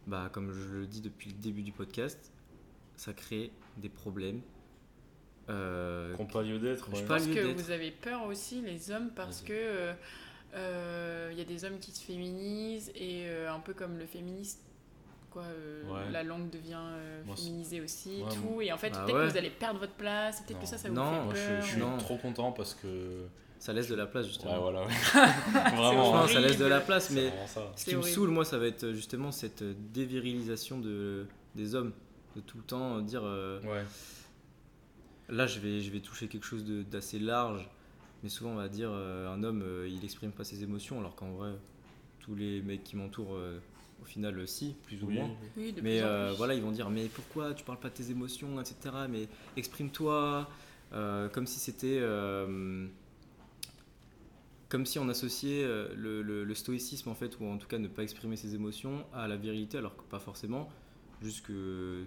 bah, comme je le dis depuis le début du podcast, ça crée des problèmes. Euh, Qu'on pas lieu d'être. Je ouais. pense que vous avez peur aussi, les hommes, parce que euh, euh, il y a des hommes qui se féminisent et euh, un peu comme le féministe. Quoi, euh, Ouais. la langue devient euh, Moi, féminisée aussi, Ouais, tout. Et en fait, Ah peut-être ouais. que vous allez perdre votre place, peut-être que ça, ça vous Non, fait Moi, je, peur. je suis Non. trop content parce que. Ça laisse de la place justement. Ouais, voilà. ouais. (laughs) (laughs) Vraiment. Non, hein. ça laisse de la place, mais ce qui me saoule, moi, ça va être justement cette dévirilisation de, des hommes. De tout le temps dire euh, Ouais. là, je vais, je vais toucher quelque chose de- d'assez large, mais souvent, on va dire euh, un homme, euh, il exprime pas ses émotions, alors qu'en vrai, tous les mecs qui m'entourent, euh, au final, euh, si, plus ou Oui, moins. oui. Oui, de Mais plus en euh, plus. voilà, ils vont dire mais pourquoi tu parles pas de tes émotions, etc. Mais exprime-toi, euh, comme si c'était, euh, comme si on associait le, le- le stoïcisme en fait, ou en tout cas ne pas exprimer ses émotions à la virilité, alors que pas forcément. Juste que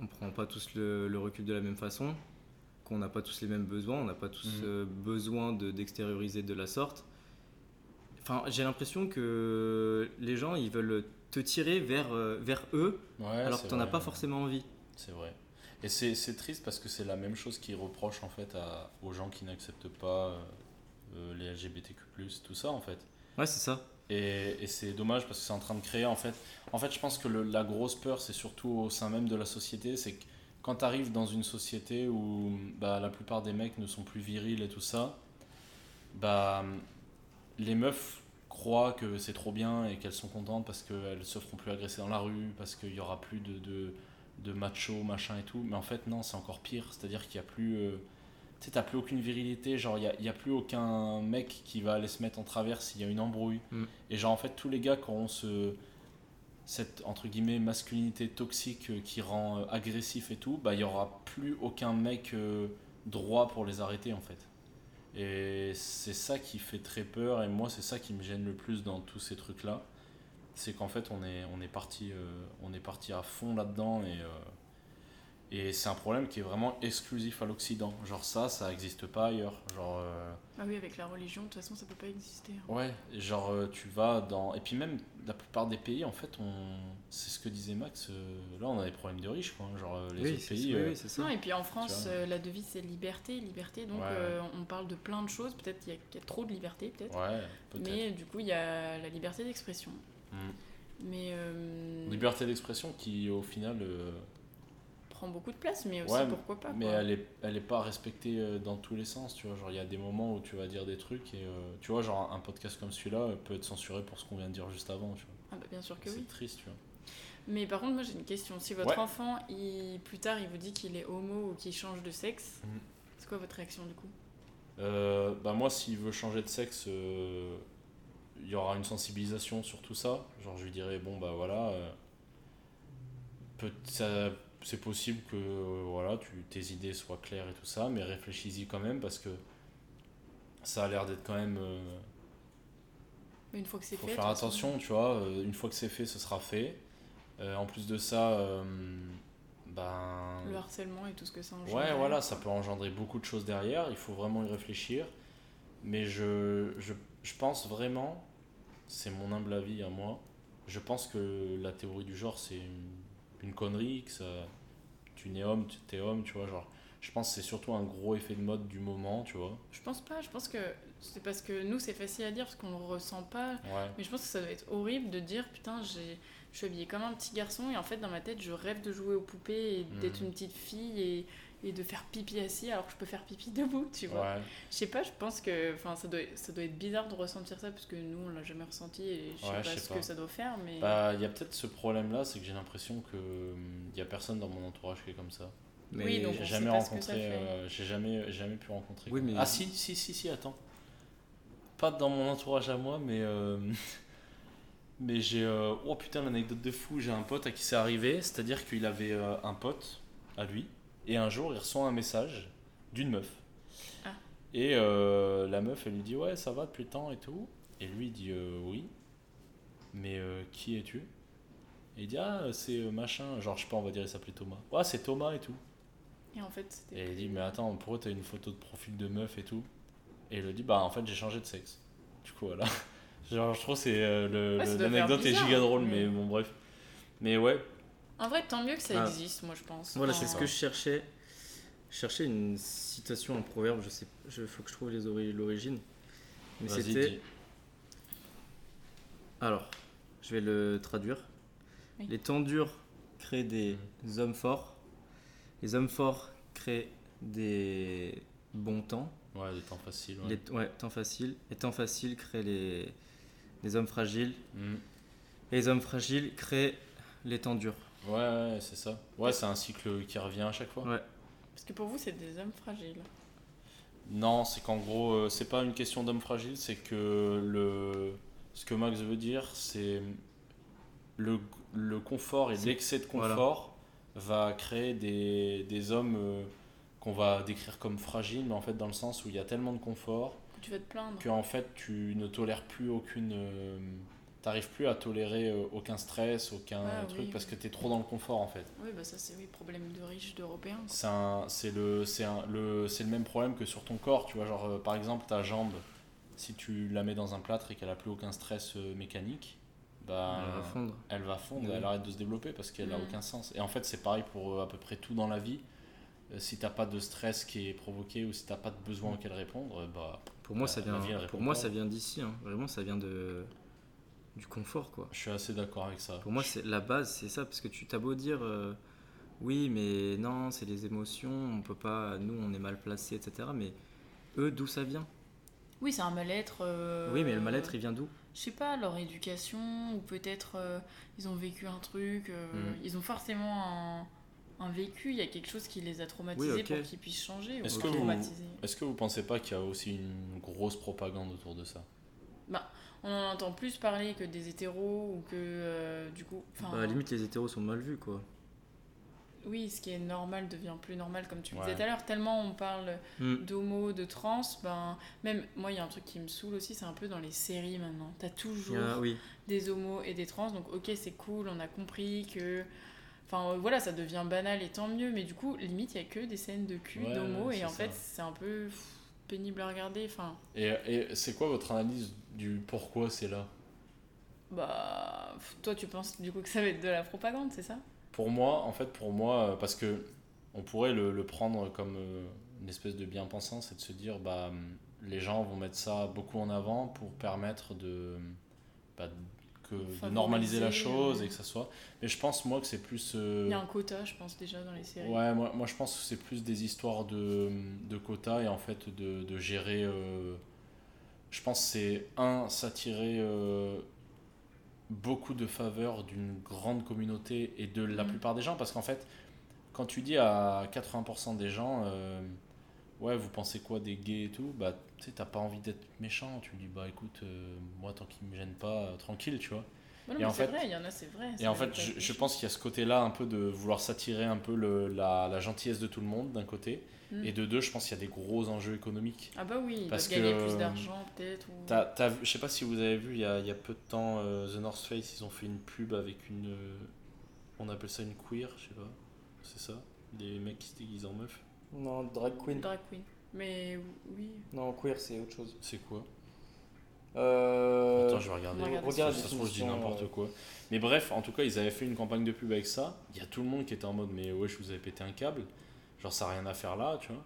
on prend pas tous le, le recul de la même façon, qu'on n'a pas tous les mêmes besoins, on n'a pas tous euh, besoin de- d'extérioriser de la sorte. Enfin, j'ai l'impression que les gens ils veulent te tirer vers, euh, vers eux Ouais, alors que t'en as vrai. pas forcément envie. C'est vrai. Et c'est triste parce que c'est la même chose qu'ils reprochent en fait à, aux gens qui n'acceptent pas euh, euh, les LGBTQ+, tout ça en fait. Ouais, c'est ça. Et, et c'est dommage parce que c'est en train de créer en fait. En fait, je pense que le- la grosse peur, c'est surtout au sein même de la société. C'est que quand tu arrives dans une société où bah, la plupart des mecs ne sont plus virils et tout ça, bah, les meufs croient que c'est trop bien et qu'elles sont contentes parce qu'elles se feront plus agresser dans la rue, parce qu'il y aura plus de, de, de macho, machin et tout. Mais en fait, non, c'est encore pire. C'est-à-dire qu'il n'y a plus. euh, tu sais, t'as plus aucune virilité. Genre, il n'y a, y a plus aucun mec qui va aller se mettre en travers s'il y a une embrouille. Mm. Et genre, en fait, tous les gars qui auront ce, cette, entre guillemets, masculinité toxique qui rend euh, agressif et tout, bah, il n'y aura plus aucun mec euh, droit pour les arrêter, en fait. Et c'est ça qui fait très peur. Et moi, c'est ça qui me gêne le plus dans tous ces trucs-là. C'est qu'en fait, on est, on est parti, euh, on est parti à fond là-dedans. Et, euh, et c'est un problème qui est vraiment exclusif à l'Occident. Genre, ça, ça n'existe pas ailleurs. Genre. euh, Ah oui, avec la religion, de toute façon, ça peut pas exister. hein. Ouais, genre euh, tu vas dans. Et puis même, la plupart des pays, en fait, on. C'est ce que disait Max, euh, là on a des problèmes de riches, quoi. Genre euh, les oui, autres pays. oui, euh, oui, c'est ça. Non, et puis en France, euh, la devise c'est liberté, liberté. Donc Ouais. euh, on parle de plein de choses. Peut-être qu'il y, a- qu'il y a trop de liberté, peut-être. Ouais, peut-être. Mais du coup, il y a la liberté d'expression. Mm. Mais euh, Liberté d'expression qui, au final. Prend beaucoup de place, mais aussi Ouais, pourquoi pas. mais quoi. elle est, elle est pas respectée euh, dans tous les sens, tu vois. Genre, il y a des moments où tu vas dire des trucs et euh, tu vois, genre un podcast comme celui-là euh, peut être censuré pour ce qu'on vient de dire juste avant, tu vois. Ah bah, bien sûr que C'est oui. triste, tu vois. Mais par contre, moi j'ai une question. Si votre Ouais. enfant, il, plus tard, il vous dit qu'il est homo ou qu'il change de sexe, Mhm. c'est quoi votre réaction du coup? Euh, bah moi, s'il veut changer de sexe, euh, il y aura une sensibilisation sur tout ça. Genre, je lui dirais, bon, bah voilà, euh, peut- ça- c'est possible que euh, voilà, tu, tes idées soient claires et tout ça, mais réfléchis-y quand même parce que ça a l'air d'être quand même. euh, Mais Une fois que c'est faut fait. faire toute façon. attention, tu vois. euh, une fois que c'est fait, ce sera fait. Euh, en plus de ça, ben. Le harcèlement et tout ce que ça engendre. Ouais, voilà, ça peut engendrer beaucoup de choses derrière, il faut vraiment y réfléchir. Mais je, je, je pense vraiment, c'est mon humble avis à moi, je pense que la théorie du genre c'est une, une connerie, que ça, tu nais homme, tu t'es homme, tu vois, genre. Je pense que c'est surtout un gros effet de mode du moment, tu vois. Je pense pas, je pense que c'est parce que nous c'est facile à dire parce qu'on le ressent pas. Ouais. Mais je pense que ça doit être horrible de dire putain, j'ai, je suis habillée comme un petit garçon et en fait dans ma tête je rêve de jouer aux poupées et d'être Mhm. une petite fille et, et de faire pipi assis alors que je peux faire pipi (laughs) debout, tu vois. Ouais. Je sais pas, je pense que enfin, ça, doit, ça doit être bizarre de ressentir ça parce que nous on l'a jamais ressenti et je sais Ouais, pas sais ce pas. que ça doit faire. Mais Bah, il y a peut-être ce problème-là, c'est que j'ai l'impression que il y a personne dans mon entourage qui est comme ça. Mais Oui, donc J'ai jamais rencontré, euh, j'ai jamais, jamais pu rencontrer. Oui, mais- Ah si, si, si, si, attends. Pas dans mon entourage à moi, mais euh, (laughs) mais j'ai, euh, oh putain, l'anecdote de fou. J'ai un pote à qui c'est arrivé, c'est-à-dire qu'il avait euh, un pote à lui, et un jour il reçoit un message d'une meuf. Ah. Et euh, la meuf, elle lui dit ouais, ça va depuis le temps et tout. Et lui il dit euh, oui, mais euh, qui es-tu? Et il dit ah c'est machin, genre je sais pas, on va dire il s'appelait Thomas. Ouais, c'est Thomas et tout. et en fait c'était. Et il dit, mais attends, pourquoi t'as une photo de profil de meuf et tout? Et il lui dit, bah en fait j'ai changé de sexe. Du coup, voilà. (laughs) Genre, je trouve que c'est euh, le- Ouais, l'anecdote est giga drôle, mais- mais bon, bref. Mais ouais, En vrai, tant mieux que ça Ah. existe, moi je pense. Voilà, c'est ce que je cherchais. Je cherchais une citation, un proverbe, je sais, je faut que je trouve les ori- l'origine. Mais vas-y, c'était dis. Alors, je vais le traduire. Oui. Les temps durs créent des hommes forts. Les hommes forts créent des bons temps. Ouais, des temps faciles. Ouais. Les ouais, temps faciles. Les temps faciles créent les, les hommes fragiles. Mm. Et les hommes fragiles créent les temps durs. Ouais, ouais, c'est ça. Ouais, c'est un cycle qui revient à chaque fois. Ouais. Parce que pour vous, c'est des hommes fragiles. Non, c'est qu'en gros, euh, c'est pas une question d'homme fragile, c'est que le... ce que Max veut dire, c'est le, le confort et l'excès de voilà. confort va créer des, des hommes euh, qu'on va décrire comme fragiles, mais en fait dans le sens où il y a tellement de confort Que tu vas te plaindre. que en fait tu ne tolères plus aucune... euh, T'arrives plus à tolérer euh, aucun stress, aucun Ah, truc, oui, parce oui. que t'es trop dans le confort en fait. Oui, bah ça, c'est oui, problème de riches, d'européens. quoi. C'est un- c'est le, c'est un- le, c'est le même problème que sur ton corps, tu vois. Genre, euh, par exemple, ta jambe, si tu la mets dans un plâtre et qu'elle a plus aucun stress euh, mécanique, bah, Elle va fondre. elle va fondre, Oui. elle arrête de se développer parce qu'elle a Mhm. aucun sens. Et en fait, c'est pareil pour à peu près tout dans la vie. Euh, si t'as pas de stress qui est provoqué ou si t'as pas de besoin auquel répondre, bah, Pour moi, La- ça vient, vie, elle pour moi, pas. ça vient d'ici. hein. Vraiment, ça vient de du confort, quoi. je suis assez d'accord avec ça. Pour moi, c'est la base, c'est ça, parce que tu t'as beau dire, euh, oui, mais non, c'est les émotions, on peut pas, nous, on est mal placés, etc. Mais eux, d'où ça vient? Oui, c'est un mal-être. euh, Oui, mais le mal-être, il vient d'où? Je sais pas, leur éducation, ou peut-être euh, ils ont vécu un truc, euh, Mhm. ils ont forcément un, un vécu, il y a quelque chose qui les a traumatisés Oui, ok. pour qu'ils puissent changer, ou Est-ce que vous- traumatiser. Est-ce que vous pensez pas qu'il y a aussi une grosse propagande autour de ça? On en entend plus parler que des hétéros, ou que euh, du coup. enfin, Bah, à la limite, les hétéros sont mal vus, quoi. Oui, ce qui est normal devient plus normal, comme tu le Ouais. disais tout à l'heure. Tellement on parle Hmm. d'homo, de trans, ben, même moi, il y a un truc qui me saoule aussi, c'est un peu dans les séries maintenant. T'as toujours y a- oui, des homos et des trans, donc ok, c'est cool, on a compris que. Enfin euh, voilà, ça devient banal et tant mieux, mais du coup, limite, il y a que des scènes de cul Ouais, d'homo, ouais, et en ça. fait, c'est un peu pff, pénible à regarder. Enfin, Et, et c'est quoi votre analyse du pourquoi c'est là? Bah. Toi, tu penses du coup que ça va être de la propagande, c'est ça? Pour moi, en fait, pour moi, euh, parce que on pourrait le, le prendre comme euh, une espèce de bien-pensant, c'est de se dire, bah, hum, les gens vont mettre ça beaucoup en avant pour permettre de, bah, que, de normaliser la chose et que ça soit. Mais je pense, moi, que c'est plus. euh, Il y a un quota, je pense, déjà dans les séries. Ouais, moi, moi je pense que c'est plus des histoires de, de quotas et en fait de, de gérer. euh, je pense que c'est un, s'attirer euh, beaucoup de faveurs d'une grande communauté et de la Mhm. plupart des gens parce qu'en fait, quand tu dis à 80% des gens, ouais, vous pensez quoi des gays et tout, bah tu sais, t'as pas envie d'être méchant, tu dis, bah écoute, euh, moi tant qu'ils me gênent pas, euh, tranquille, tu vois. Bah non, Et mais en fait- vrai, il y en a, c'est vrai. Et en fait, je, pense qu'il y a ce côté-là un peu de vouloir s'attirer un peu le, la, la gentillesse de tout le monde d'un côté. Mm. Et de deux, je pense qu'il y a des gros enjeux économiques. Ah bah oui, Parce doivent gagner que, plus euh, d'argent peut-être. Ou... T'as, t'as vu- je sais pas si vous avez vu, il y a, il y a peu de temps, euh, The North Face, ils ont fait une pub avec une. euh, on appelle ça une queer, je sais pas. C'est ça Des mecs qui se déguisent en meuf Non, drag queen. Drag queen. Mais oui. Non, queer, c'est autre chose. C'est quoi? Euh... Attends, je vais regarder. regarder regarde ça se trouve, je dis n'importe euh, quoi. Mais bref, en tout cas, ils avaient fait une campagne de pub avec ça. Il y a tout le monde qui était en mode, mais ouais, je vous avais pété un câble. Genre, ça n'a rien à faire là, tu vois.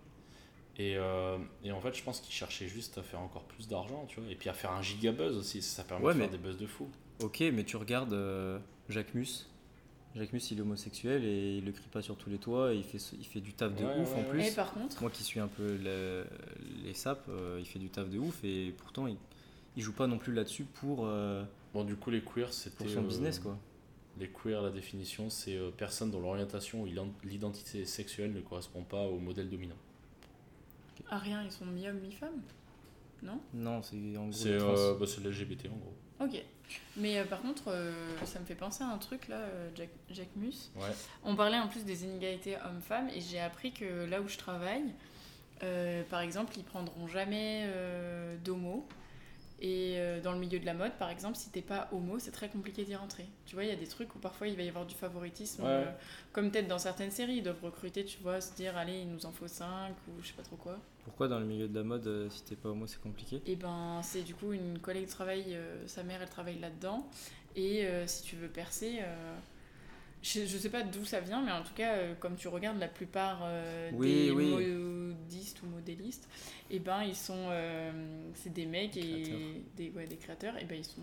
Et, euh, et en fait, je pense qu'ils cherchaient juste à faire encore plus d'argent, tu vois. Et puis à faire un giga buzz aussi, ça permet Ouais, de faire mais- des buzz de fou. Ok, mais tu regardes euh, Jacques Mus. Jacques Mus, il est homosexuel et il le crie pas sur tous les toits. Et il fait, il fait du taf de Ouais, ouf ouais, en ouais. plus. Et par contre, Moi qui suis un peu le- les sapes, euh, il fait du taf de ouf et pourtant il, il joue pas non plus là-dessus pour, euh, Bon, du coup, les queers, c'était. pour son euh, business quoi. Les queers, la définition, c'est euh, personne dont l'orientation ou l'ident- l'identité sexuelle ne correspond pas au modèle dominant. à rien, ils sont mi-hommes, mi-femmes. Non? Non, c'est en gros C'est euh, bah, c'est l'LGBT en gros. Ok. Mais euh, par contre, euh, ça me fait penser à un truc là, euh, Jack, Jack Mus. Ouais. On parlait en plus des inégalités hommes-femmes et j'ai appris que là où je travaille, par exemple, ils prendront jamais d'homo. Et euh, dans le milieu de la mode, par exemple, si t'es pas homo, c'est très compliqué d'y rentrer. Tu vois, il y a des trucs où parfois il va y avoir du favoritisme, Ouais. euh, comme peut-être dans certaines séries, ils doivent recruter, tu vois, se dire, allez, il nous en faut 5 ou je sais pas trop quoi. Pourquoi dans le milieu de la mode, euh, si t'es pas homo, c'est compliqué? Et ben, c'est du coup une collègue de travail, euh, sa mère, elle travaille là-dedans. Et si tu veux percer, Je, je sais pas d'où ça vient, mais en tout cas, euh, comme tu regardes la plupart euh, Oui, des oui. modistes ou modélistes, et ben ils sont. euh, c'est des mecs et Créateurs. des, ouais, des créateurs, et ben ils sont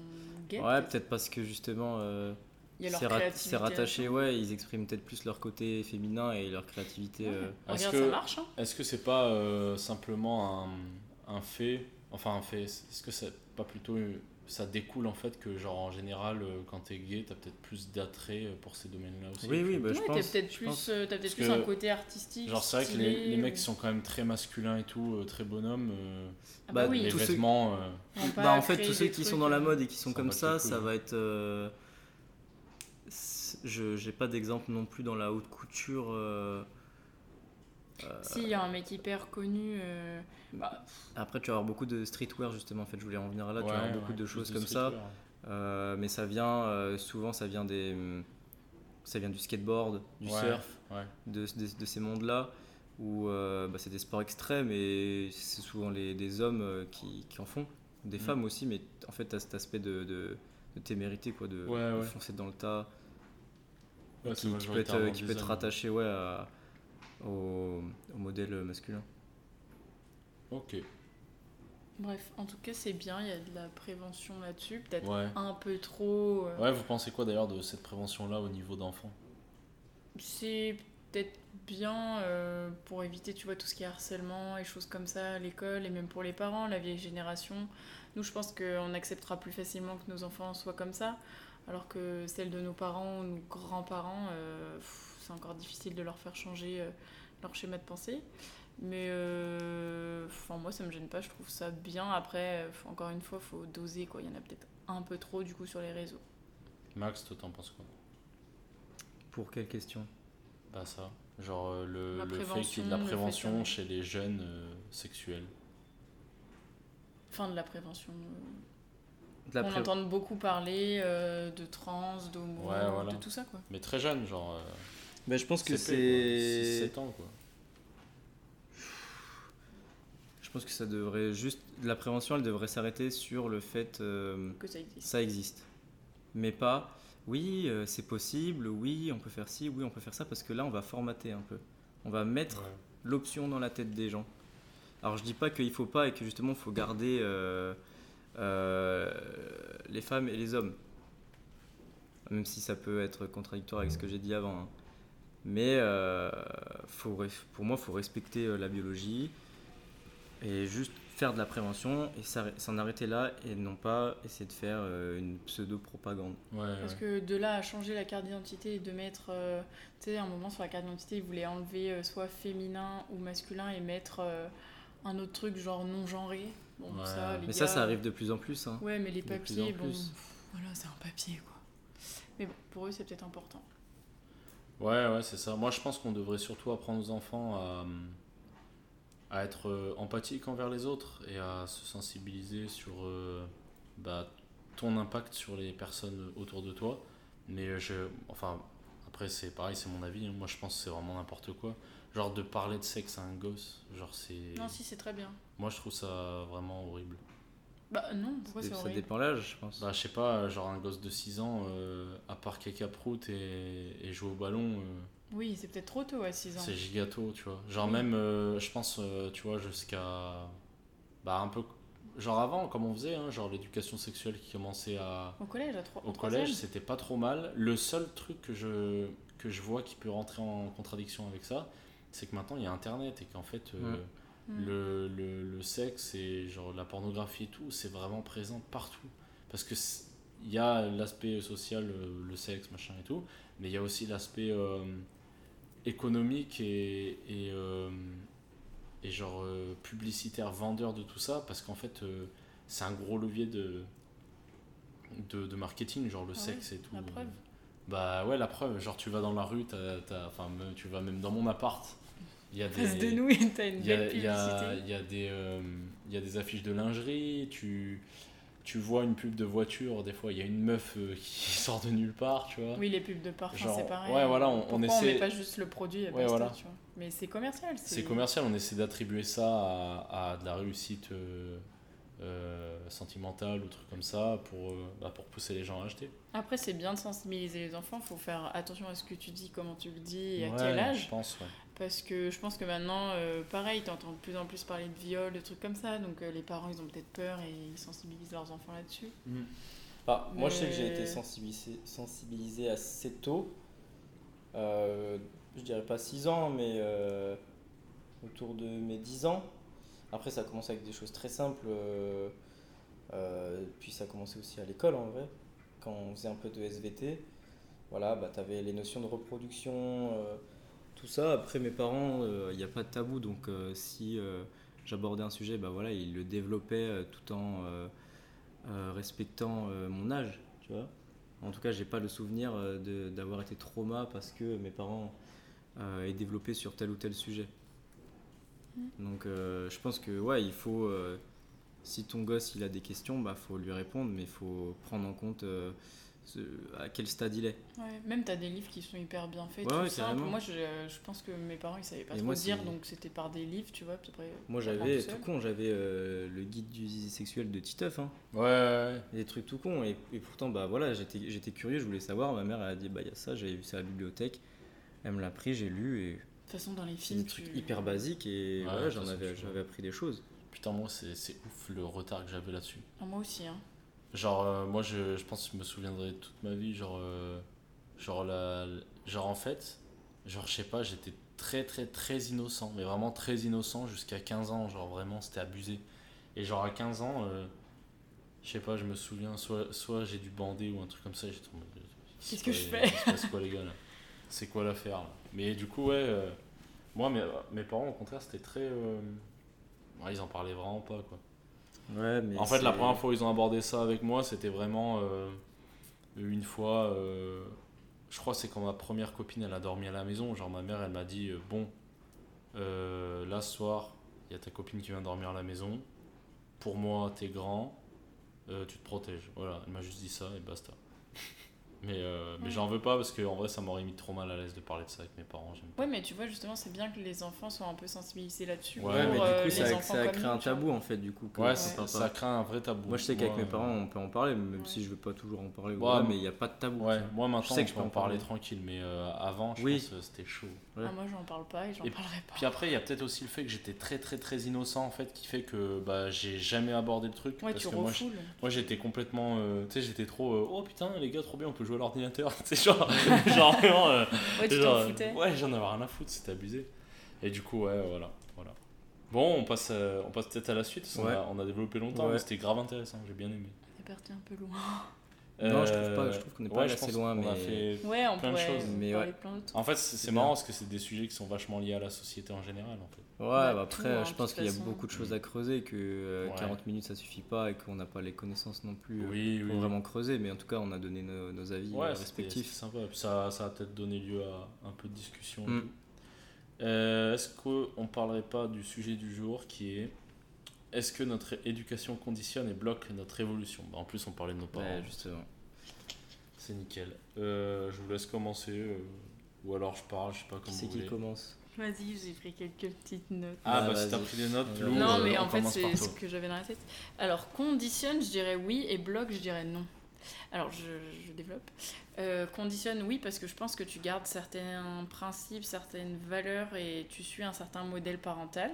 gays. Ouais, peut-être. parce que justement, euh, c'est rattaché, ouais, ils expriment peut-être plus leur côté féminin et leur créativité. Ouais. euh, Est-ce Regarde, que- ça marche. Hein. Est-ce que c'est pas euh, simplement un, un fait, enfin un fait, est-ce que c'est pas plutôt, ça découle en fait que genre en général euh, quand t'es gay t'as peut-être plus d'attrait euh, pour ces domaines-là aussi Oui, oui, bah, je pense. t'as peut-être je plus, pense. euh, t'as peut-être plus un côté artistique. Genre c'est vrai que les, les mecs sont quand même très masculins et tout, très bonhommes, euh, Ah bah, Bah, oui, les tous ceux- vêtements, euh, Bah, en fait, tous ceux qui trucs, sont dans la mode et qui sont comme ça, ça va être. euh, Je j'ai pas d'exemple non plus dans la haute couture. Euh, Si, il y a un mec hyper connu. euh, bah, Après, tu vas avoir beaucoup de streetwear justement. En fait, je voulais en venir là. tu vas avoir beaucoup ouais, de choses comme ça. Euh, mais ça vient euh, souvent, ça vient des, hum, ça vient du skateboard, du Ouais, surf, ouais. de, de- de ces mondes-là où euh, bah, c'est des sports extrêmes et c'est souvent les, des hommes euh, qui, qui en font, des Mm. femmes aussi, mais en fait, tu as cet aspect de, de, de témérité, quoi, de, Ouais, de ouais. foncer dans le tas, Ouais, qui, peut être, qui peut être rattaché ouais, à- au, au modèle masculin. Ok, bref, en tout cas, c'est bien, il y a de la prévention là-dessus. Peut-être ouais. un peu trop. euh, Ouais, vous pensez quoi d'ailleurs de cette prévention-là au niveau d'enfants? C'est peut-être bien euh, pour éviter, tu vois, tout ce qui est harcèlement et choses comme ça à l'école et même pour les parents, la vieille génération. Nous, je pense qu'on acceptera plus facilement que nos enfants soient comme ça, alors que celle de nos parents ou nos grands-parents, euh, pff, c'est encore difficile de leur faire changer euh, leur schéma de pensée. Mais euh, enfin, moi, ça me gêne pas, je trouve ça bien. Après, euh, encore une fois, faut doser, quoi. Il y en a peut-être un peu trop, du coup, sur les réseaux. Max, toi t'en penses quoi? Pour quelle question? Bah ça, genre euh, le, le fait qu'il y ait de la prévention chez les jeunes euh, sexuels. Enfin, de la prévention. De la on pré- entend beaucoup parler euh, de trans, d'homo, Ouais, voilà. de tout ça quoi. Mais très jeunes, genre Ben, je pense que c'est. 6-7 ans quoi. Je pense que ça devrait juste. La prévention, elle devrait s'arrêter sur le fait. euh, Que ça existe. ça existe. Mais pas, oui, euh, c'est possible, oui, on peut faire ci, oui, on peut faire ça, parce que là, on va formater un peu. On va mettre l'option dans la tête des gens. Alors, je dis pas qu'il faut pas et que justement, il faut garder euh, euh, les femmes et les hommes. Même si ça peut être contradictoire avec ce que j'ai dit avant. hein. Mais euh, faut, pour moi, il faut respecter euh, la biologie et juste faire de la prévention et s'en arrêter là et non pas essayer de faire euh, une pseudo-propagande. Ouais, Parce ouais. que de là à changer la carte d'identité et de mettre, euh, tu sais, à un moment sur la carte d'identité, ils voulaient enlever euh, soit féminin ou masculin et mettre euh, un autre truc genre non genré. Bon, Ouais. ça, les Mais ça, gars, ça arrive de plus en plus. hein. Ouais, mais les de papiers, bon, pff, voilà, c'est un papier quoi. Mais bon, pour eux, c'est peut-être important. Ouais, ouais, c'est ça. Moi, je pense qu'on devrait surtout apprendre aux enfants à, à être euh, empathiques envers les autres et à se sensibiliser sur euh, bah, ton impact sur les personnes autour de toi. Mais je, enfin, après, c'est pareil, c'est mon avis. hein. Moi, je pense que c'est vraiment n'importe quoi. Genre de parler de sexe à un gosse, genre c'est. Non, si, c'est très bien. Moi, je trouve ça vraiment horrible. Bah non, pourquoi Ça c'est ça dépend l'âge, je pense. Bah, je sais pas, genre un gosse de 6 ans, euh, à part caca prout et, et jouer au ballon. euh, Oui, c'est peut-être trop tôt à 6 ans. C'est gigato, tu vois. Genre Oui. même, euh, je pense, euh, tu vois, jusqu'à... Bah un peu... Genre avant, comme on faisait, hein, genre l'éducation sexuelle qui commençait à... Au collège, à 3 Au collège, c'était pas trop mal. Le seul truc que je, que je vois qui peut rentrer en contradiction avec ça, c'est que maintenant il y a Internet et qu'en fait, euh, Mm. le, le, le sexe et genre la pornographie et tout, c'est vraiment présent partout. Parce que il y a l'aspect social, euh, le sexe, machin et tout, mais il y a aussi l'aspect euh, économique et, et, euh, et genre euh, publicitaire, vendeur de tout ça, parce qu'en fait, c'est un gros levier de, de, de marketing, genre le Ah sexe et tout. la preuve. Bah ouais, la preuve, genre tu vas dans la rue, t'as- enfin tu vas même dans mon appart, il y a Face de des... nous, (laughs) t'as une Il belle il y, a, publicité. il y, a des, euh, il y a des affiches de lingerie, tu, tu vois une pub de voiture, des fois il y a une meuf euh, (laughs) qui sort de nulle part, tu vois. Oui, les pubs de parfum, c'est pareil. ouais, voilà, on- Pourquoi on essaie- met pas juste le produit Ouais, voilà. tu vois. Mais c'est commercial. C'est commercial, on essaie d'attribuer ça à, à de la réussite euh, euh, sentimentales ou trucs comme ça pour, bah, pour pousser les gens à acheter. Après, c'est bien de sensibiliser les enfants. faut faire attention à ce que tu dis, comment tu le dis et à quel âge. Je pense, ouais. Parce que je pense que maintenant, euh, pareil, t'entends de plus en plus parler de viol, de trucs comme ça. Donc euh, les parents, ils ont peut-être peur et ils sensibilisent leurs enfants là-dessus. Bah, Moi, je sais que j'ai été sensibilisé, sensibilisé assez tôt. Euh, je dirais pas 6 ans, mais euh, autour de mes 10 ans. Après, ça a commencé avec des choses très simples. puis ça a commencé aussi à l'école, en vrai. Quand on faisait un peu de SVT. Voilà, bah, tu avais les notions de reproduction, tout ça. Après, mes parents, euh, il n'y a pas de tabou. Donc, euh, si euh, j'abordais un sujet, bah, voilà, ils le développaient euh, tout en euh, euh, respectant euh, mon âge, tu vois. En tout cas, j'ai pas le souvenir euh, d'avoir été trauma parce que mes parents euh, aient développé sur tel ou tel sujet. Donc, euh, je pense que ouais, il faut. euh, si ton gosse il a des questions, bah faut lui répondre, mais il faut prendre en compte euh, à quel stade il est. Ouais, même t'as des livres qui sont hyper bien faits, Ouais, tout ouais, simple. Moi, je, je pense que mes parents, ils savaient pas Et trop moi, dire, donc c'était par des livres, tu vois. après, Moi j'avais tout con, j'avais euh, le guide du zizi sexuel de Titeuf, hein, Ouais, ouais, ouais. des trucs tout con, et, et pourtant bah voilà, j'étais j'étais curieux, je voulais savoir. Ma mère elle a dit bah il y a ça, j'avais vu ça à la bibliothèque, elle me l'a pris, j'ai lu et De toute façon, dans les c'est films, des trucs tu- hyper basiques et Ouais, voilà, j'en avais, tu j'avais appris des choses. Putain, moi, c'est c'est ouf le retard que j'avais là-dessus. Moi aussi, hein. Genre, euh, moi, je, je pense que je me souviendrai toute ma vie. Genre, euh, genre, la, genre, en fait, genre, je sais pas, j'étais très, très, très innocent. Mais vraiment très innocent jusqu'à 15 ans. Genre, vraiment, c'était abusé. Et genre, à 15 ans, euh, je sais pas, je me souviens, soit, soit j'ai dû bander ou un truc comme ça. Euh, Qu'est-ce c'est que quoi je les- fais passe quoi, les gars, là C'est quoi l'affaire, Mais du coup, ouais, moi, mes, mes parents, au contraire, c'était très. ouais, ils en parlaient vraiment pas, quoi. Ouais, mais En fait, la première fois où ils ont abordé ça avec moi, c'était vraiment euh, une fois. euh, je crois que c'est quand ma première copine elle a dormi à la maison. Genre, ma mère elle m'a dit euh, Bon, là ce soir, il y a ta copine qui vient dormir à la maison. Pour moi, t'es grand, tu te protèges. Voilà, elle m'a juste dit ça et basta. Mais euh, mais Ouais. j'en veux pas parce qu'en vrai, ça m'aurait mis trop mal à l'aise de parler de ça avec mes parents. Ouais, mais tu vois, justement, c'est bien que les enfants soient un peu sensibilisés là-dessus. Ouais, pour, mais euh, du coup, les ça, ça a comme créé nous, un tabou en fait, du coup. Ouais, ça, ça crée un vrai tabou. Moi, je sais qu'avec mes parents, on peut en parler, même Ouais. si je veux pas toujours en parler. Ouais, mais- il n'y a pas de tabou. Ouais, moi maintenant, sais que je je peux en parler parler. tranquille, mais euh, avant, je Oui. pense que c'était chaud. Ouais. Ah, moi, j'en parle pas et j'en parlerai pas. Puis après, il y a peut-être aussi le fait que j'étais très très très innocent en fait, qui fait que bah, j'ai jamais abordé le truc. Ouais, tu je- refoules. moi j'étais complètement. euh, tu sais, j'étais trop. euh, oh putain, les gars, trop bien, on peut jouer à l'ordinateur. (laughs) Tu sais, genre, genre vraiment. euh, Ouais, tu genre, t'en foutais. Ouais, j'en avais rien à foutre, c'était abusé. Et du coup, ouais, voilà. voilà. Bon, on passe, euh, on passe peut-être à la suite, Ouais. a, on a développé longtemps, Ouais. mais c'était grave intéressant, j'ai bien aimé. On est parti un peu loin. Non, je trouve Euh, pas, je trouve qu'on est pas ouais, assez loin, qu'on a mais- fait Ouais, on Plein de choses, mais ouais. de plein d'autres En fait, c'est C'est c'est marrant parce que c'est des sujets qui sont vachement liés à la société en général. En fait. Ouais, Bah, bah tout, après, hein, je pense qu'il y a façon. beaucoup de choses à creuser, que euh, Ouais. 40 minutes ça suffit pas et qu'on n'a pas les connaissances non plus euh, Oui, pour oui. vraiment creuser, mais en tout cas, on a donné nos, nos avis euh, Ouais, c'était- respectifs. c'était sympa. Puis ça, ça a peut-être donné lieu à un peu de discussion. et Mm. Euh, Est-ce qu'on parlerait pas du sujet du jour qui est est-ce que notre éducation conditionne et bloque notre évolution? Bah, En plus, on parlait de nos parents. Ouais, justement. C'est nickel. Euh, je vous laisse commencer. euh, ou alors je parle, je sais pas comment c'est qui voulez. commence? Vas-y, j'ai pris quelques petites notes. Ah, Ah, bah si t'as pris des notes, Non, Lou, non, euh, mais on en fait, c'est ce que j'avais dans la tête. Alors, conditionne, je dirais oui, et bloque, je dirais non. Alors, je, je développe. Euh, conditionne, oui, parce que je pense que tu gardes certains principes, certaines valeurs et tu suis un certain modèle parental.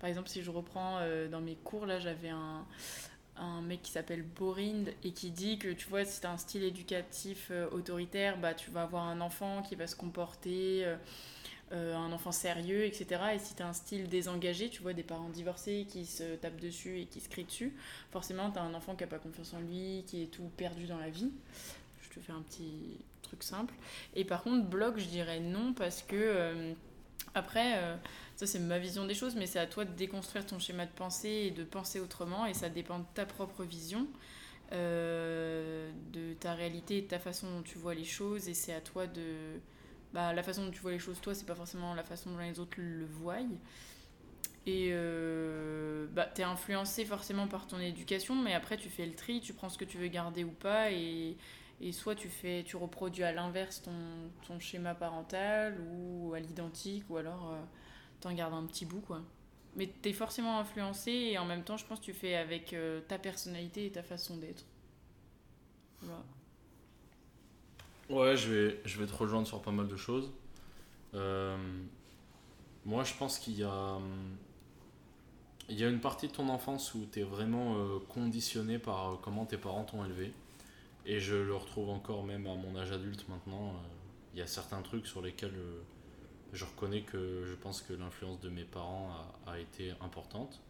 Par exemple, si je reprends euh, dans mes cours, là, j'avais un, un mec qui s'appelle Borind et qui dit que, tu vois, si tu as un style éducatif euh, autoritaire, bah, tu vas avoir un enfant qui va se comporter... euh, un enfant sérieux, etc. Et si tu as un style désengagé, tu vois des parents divorcés qui se tapent dessus et qui se crient dessus, forcément tu as un enfant qui n'a pas confiance en lui, qui est tout perdu dans la vie. Je te fais un petit truc simple. Et par contre, bloc, je dirais non parce que euh, après, euh, ça c'est ma vision des choses, mais c'est à toi de déconstruire ton schéma de pensée et de penser autrement et ça dépend de ta propre vision. de ta réalité de ta façon dont tu vois les choses et c'est à toi de bah, la façon dont tu vois les choses, toi, c'est pas forcément la façon dont les autres le voient. Et euh, bah, t'es influencé forcément par ton éducation, mais après tu fais le tri, tu prends ce que tu veux garder ou pas, et, et soit tu fais, tu reproduis à l'inverse ton, ton schéma parental ou à l'identique, ou alors euh, t'en gardes un petit bout, quoi. Mais t'es forcément influencé et en même temps, je pense que tu fais avec euh, ta personnalité et ta façon d'être. Voilà. Ouais, je vais, je vais te rejoindre sur pas mal de choses. Euh, moi, je pense qu'il y a, il y a une partie de ton enfance où tu es vraiment euh, conditionné par euh, comment tes parents t'ont élevé. Et je le retrouve encore même à mon âge adulte maintenant. Il y a certains trucs sur lesquels je reconnais que je pense que l'influence de mes parents a, a été importante.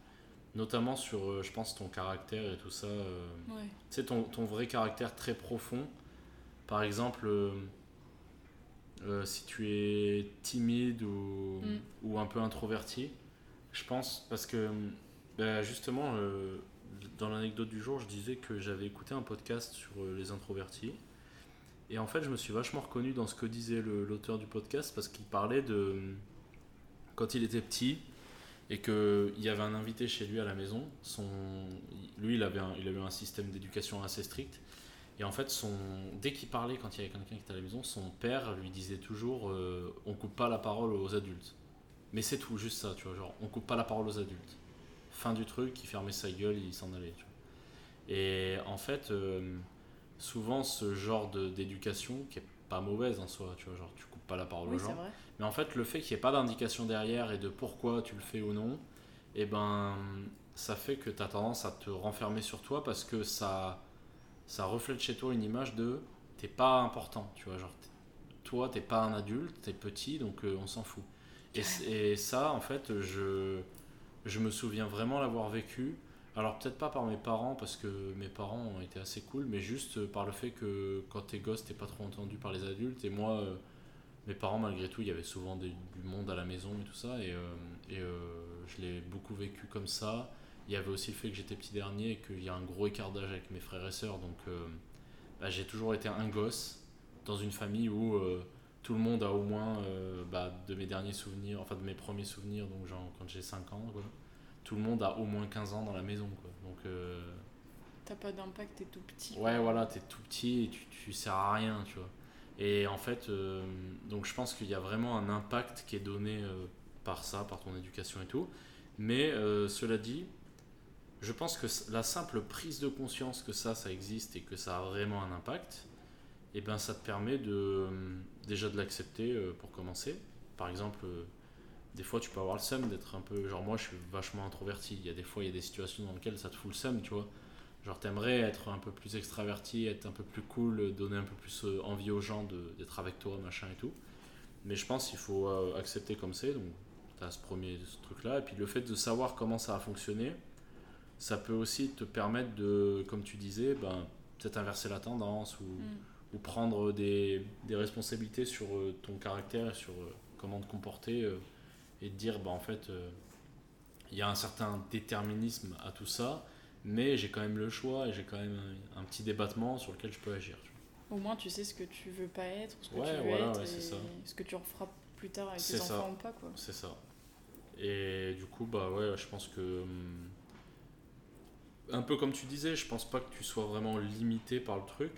Notamment sur, je pense, ton caractère et tout ça. Ouais. tu sais, ton, ton vrai caractère très profond. Par exemple, euh, euh, si tu es timide ou, Mm. ou un peu introverti, je pense, parce que bah, justement, euh, dans l'anecdote du jour, je disais que j'avais écouté un podcast sur les introvertis. Et en fait, je me suis vachement reconnu dans ce que disait l'auteur du podcast parce qu'il parlait de quand il était petit et qu'il y avait un invité chez lui à la maison. Son, lui, il avait, un, il avait un système d'éducation assez strict. Et en fait, son, dès qu'il parlait, quand il y avait quelqu'un qui était à la maison, son père lui disait toujours euh, on coupe pas la parole aux adultes. Mais c'est tout, juste ça, tu vois. Genre, on coupe pas la parole aux adultes. Fin du truc, il fermait sa gueule, il s'en allait. tu vois. Et en fait, euh, souvent, ce genre d'éducation, qui est pas mauvaise en soi, tu vois, genre, tu coupes pas la parole Oui, aux gens. vrai. Mais en fait, le fait qu'il n'y ait pas d'indication derrière et de pourquoi tu le fais ou non, et ben, ça fait que tu as tendance à te renfermer sur toi parce que ça, ça reflète chez toi une image de t'es pas important, tu vois. Genre, toi, t'es pas un adulte, t'es petit, donc euh, on s'en fout. Et, ça, en fait, je, je me souviens vraiment l'avoir vécu. Alors, peut-être pas par mes parents, parce que mes parents ont été assez cool, mais juste par le fait que quand t'es gosse, t'es pas trop entendu par les adultes. Et moi, euh, mes parents, malgré tout, il y avait souvent des- du monde à la maison et tout ça, et, euh, et euh, je l'ai beaucoup vécu comme ça. Il y avait aussi le fait que j'étais petit dernier et qu'il y a un gros écart d'âge avec mes frères et sœurs, donc euh, bah, j'ai toujours été un gosse dans une famille où euh, tout le monde a au moins, euh, bah, de mes derniers souvenirs, enfin de mes premiers souvenirs, donc genre quand j'ai 5 ans, quoi, tout le monde a au moins 15 ans dans la maison, quoi. Donc T'as pas d'impact, t'es tout petit. Ouais, voilà, t'es tout petit et tu, tu sers à rien, tu vois. Et en fait, euh, donc je pense qu'il y a vraiment un impact qui est donné euh, par ça, par ton éducation et tout. Mais euh, cela dit, je pense que la simple prise de conscience que ça, ça existe et que ça a vraiment un impact, et ben ça te permet de euh, déjà de l'accepter euh, pour commencer. Par exemple, euh, des fois tu peux avoir le seum d'être un peu. Genre, moi je suis vachement introverti. Il y a des fois, il y a des situations dans lesquelles ça te fout le seum, tu vois. Genre, t'aimerais être un peu plus extraverti, être un peu plus cool, donner un peu plus envie aux gens d'être avec toi, machin et tout. Mais je pense qu'il faut accepter comme c'est. Donc, t'as ce premier ce truc-là. Et puis, le fait de savoir comment ça a fonctionné, ça peut aussi te permettre de, comme tu disais, ben, peut-être inverser la tendance ou, Mm. ou prendre des, des responsabilités sur euh, ton caractère et sur euh, comment te comporter euh, et te dire, bah, en fait, il y a un certain déterminisme à tout ça, mais j'ai quand même le choix et j'ai quand même un, un petit débattement sur lequel je peux agir. Au moins, tu sais ce que tu veux pas être, ce que Ouais, tu veux voilà, être, ouais, et ça. ce que tu referas plus tard avec tes ça. enfants ou pas. C'est ça. Et du coup, bah ouais, je pense que. hum, Un peu comme tu disais, je pense pas que tu sois vraiment limité par le truc.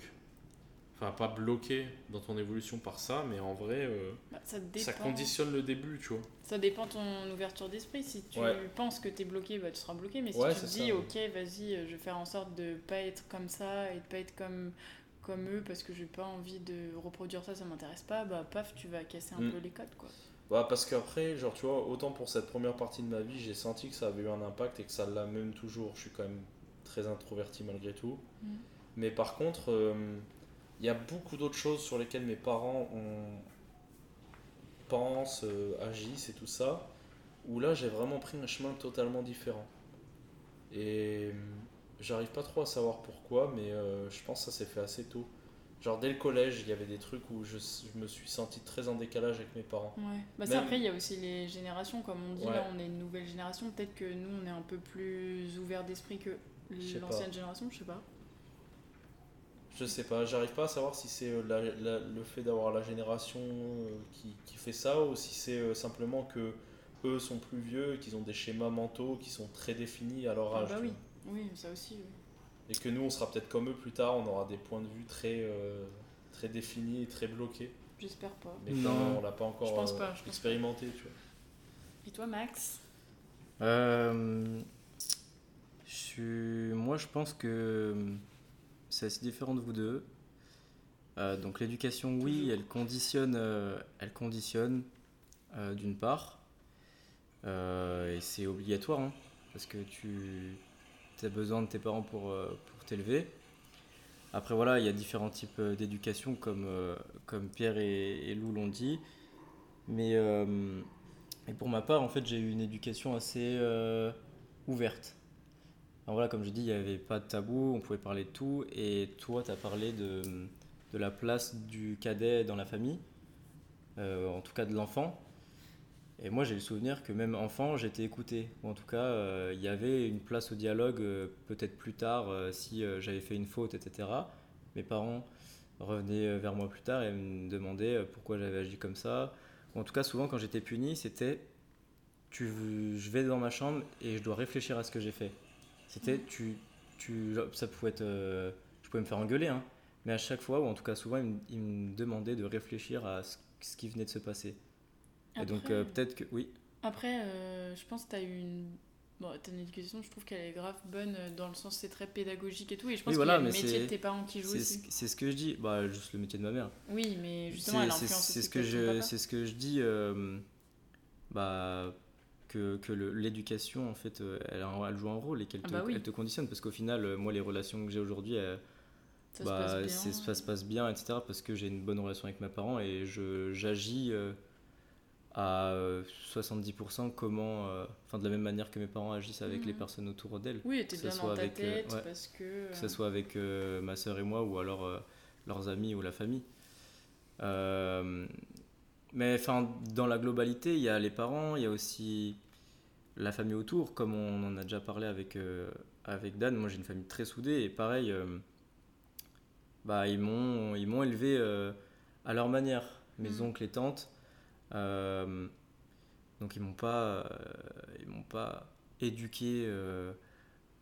Enfin, pas bloqué dans ton évolution par ça, mais en vrai, euh, Bah, ça conditionne le début, tu vois. Ça dépend de ton ouverture d'esprit. Si tu Ouais. penses que t'es bloqué, bah, tu seras bloqué. Mais si Ouais, tu te dis, ça, ok, vas-y, euh, je vais faire en sorte de pas être comme ça et de pas être comme, comme eux parce que j'ai pas envie de reproduire ça, ça m'intéresse pas, bah paf, tu vas casser un Mm. peu les codes, quoi. Bah parce qu'après, genre tu vois, autant pour cette première partie de ma vie, j'ai senti que ça avait eu un impact et que ça l'a même toujours. Je suis quand même très introverti malgré tout. Mm. Mais par contre, euh, il y a beaucoup d'autres choses sur lesquelles mes parents ont... pensent, euh, agissent et tout ça, où là j'ai vraiment pris un chemin totalement différent. Et euh, j'arrive pas trop à savoir pourquoi, mais euh, je pense que ça s'est fait assez tôt. Genre dès le collège, il y avait des trucs où je, je me suis senti très en décalage avec mes parents. Ouais. Bah, ça, Même- après, il y a aussi les générations, comme on dit, Ouais. là, on est une nouvelle génération. Peut-être que nous, on est un peu plus ouvert d'esprit que. L'ancienne génération, je sais pas. Je sais pas, j'arrive pas à savoir si c'est euh, le fait d'avoir la génération euh, qui, qui fait ça ou si c'est euh, simplement que eux sont plus vieux et qu'ils ont des schémas mentaux qui sont très définis à leur Ah âge. bah oui, oui, ça aussi. oui. Et que nous on sera peut-être comme eux plus tard, on aura des points de vue très, euh, très définis et très bloqués. J'espère pas. Mais Non. on l'a pas encore Je pense pas, je pense pas. expérimenté, tu vois. Et toi, Max? Euh, Moi, je pense que c'est assez différent de vous deux. Euh, donc l'éducation, oui, elle conditionne, euh, elle conditionne euh, d'une part, et c'est obligatoire, hein, parce que tu as besoin de tes parents pour, pour t'élever. Après, voilà, il y a différents types d'éducation, comme, comme Pierre et, et Lou l'ont dit. Mais et pour ma part, en fait, j'ai eu une éducation assez ouverte. Alors voilà, comme je dis, il n'y avait pas de tabou, on pouvait parler de tout. Et toi, tu as parlé de, de la place du cadet dans la famille, euh, en tout cas de l'enfant. Et moi, j'ai le souvenir que même enfant, j'étais écouté. Ou en tout cas, euh, il y avait une place au dialogue, euh, peut-être plus tard, si j'avais fait une faute, etc. Mes parents revenaient vers moi plus tard et me demandaient pourquoi j'avais agi comme ça. Ou en tout cas, souvent, quand j'étais puni, c'était tu, je vais dans ma chambre et je dois réfléchir à ce que j'ai fait. C'était tu, tu, ça pouvait être, euh, je pouvais me faire engueuler, hein, mais à chaque fois, ou en tout cas souvent, ils me, ils me demandaient de réfléchir à ce, ce qui venait de se passer. et donc euh, peut-être que oui, Après, euh, je pense que tu as eu une. Bon, t'as une éducation, je trouve qu'elle est grave bonne euh, dans le sens c'est très pédagogique et tout. Et je pense Oui, voilà, a le métier de tes parents qui joue aussi. ce, c'est ce que je dis. Bah juste le métier de ma mère. Oui, mais justement, C'est- elle c'est influence c'est aussi ce que je ce que je dis euh, bah que, l'éducation en fait euh, elle, joue un rôle et qu'elle Ah te, bah oui. elle te conditionne parce qu'au final euh, moi les relations que j'ai aujourd'hui Ça bah, se passe c'est- bien. ça se passe bien etc parce que j'ai une bonne relation avec mes parents et j'agis euh, à euh, 70% comment euh, de la même manière que mes parents agissent avec les personnes autour d'elles Oui, t'es que bien ça dans soit ta avec, euh, tête ouais. parce que. que ce soit avec ma sœur et moi ou alors leurs amis ou la famille. Mais enfin, dans la globalité, il y a les parents, il y a aussi la famille autour, comme on en a déjà parlé avec, euh, avec Dan. Moi, j'ai une famille très soudée et pareil, euh, bah, ils m'ont ils m'ont élevé euh, à leur manière, mes Mhm. oncles et tantes. Donc, ils m'ont pas, ils m'ont pas éduqué.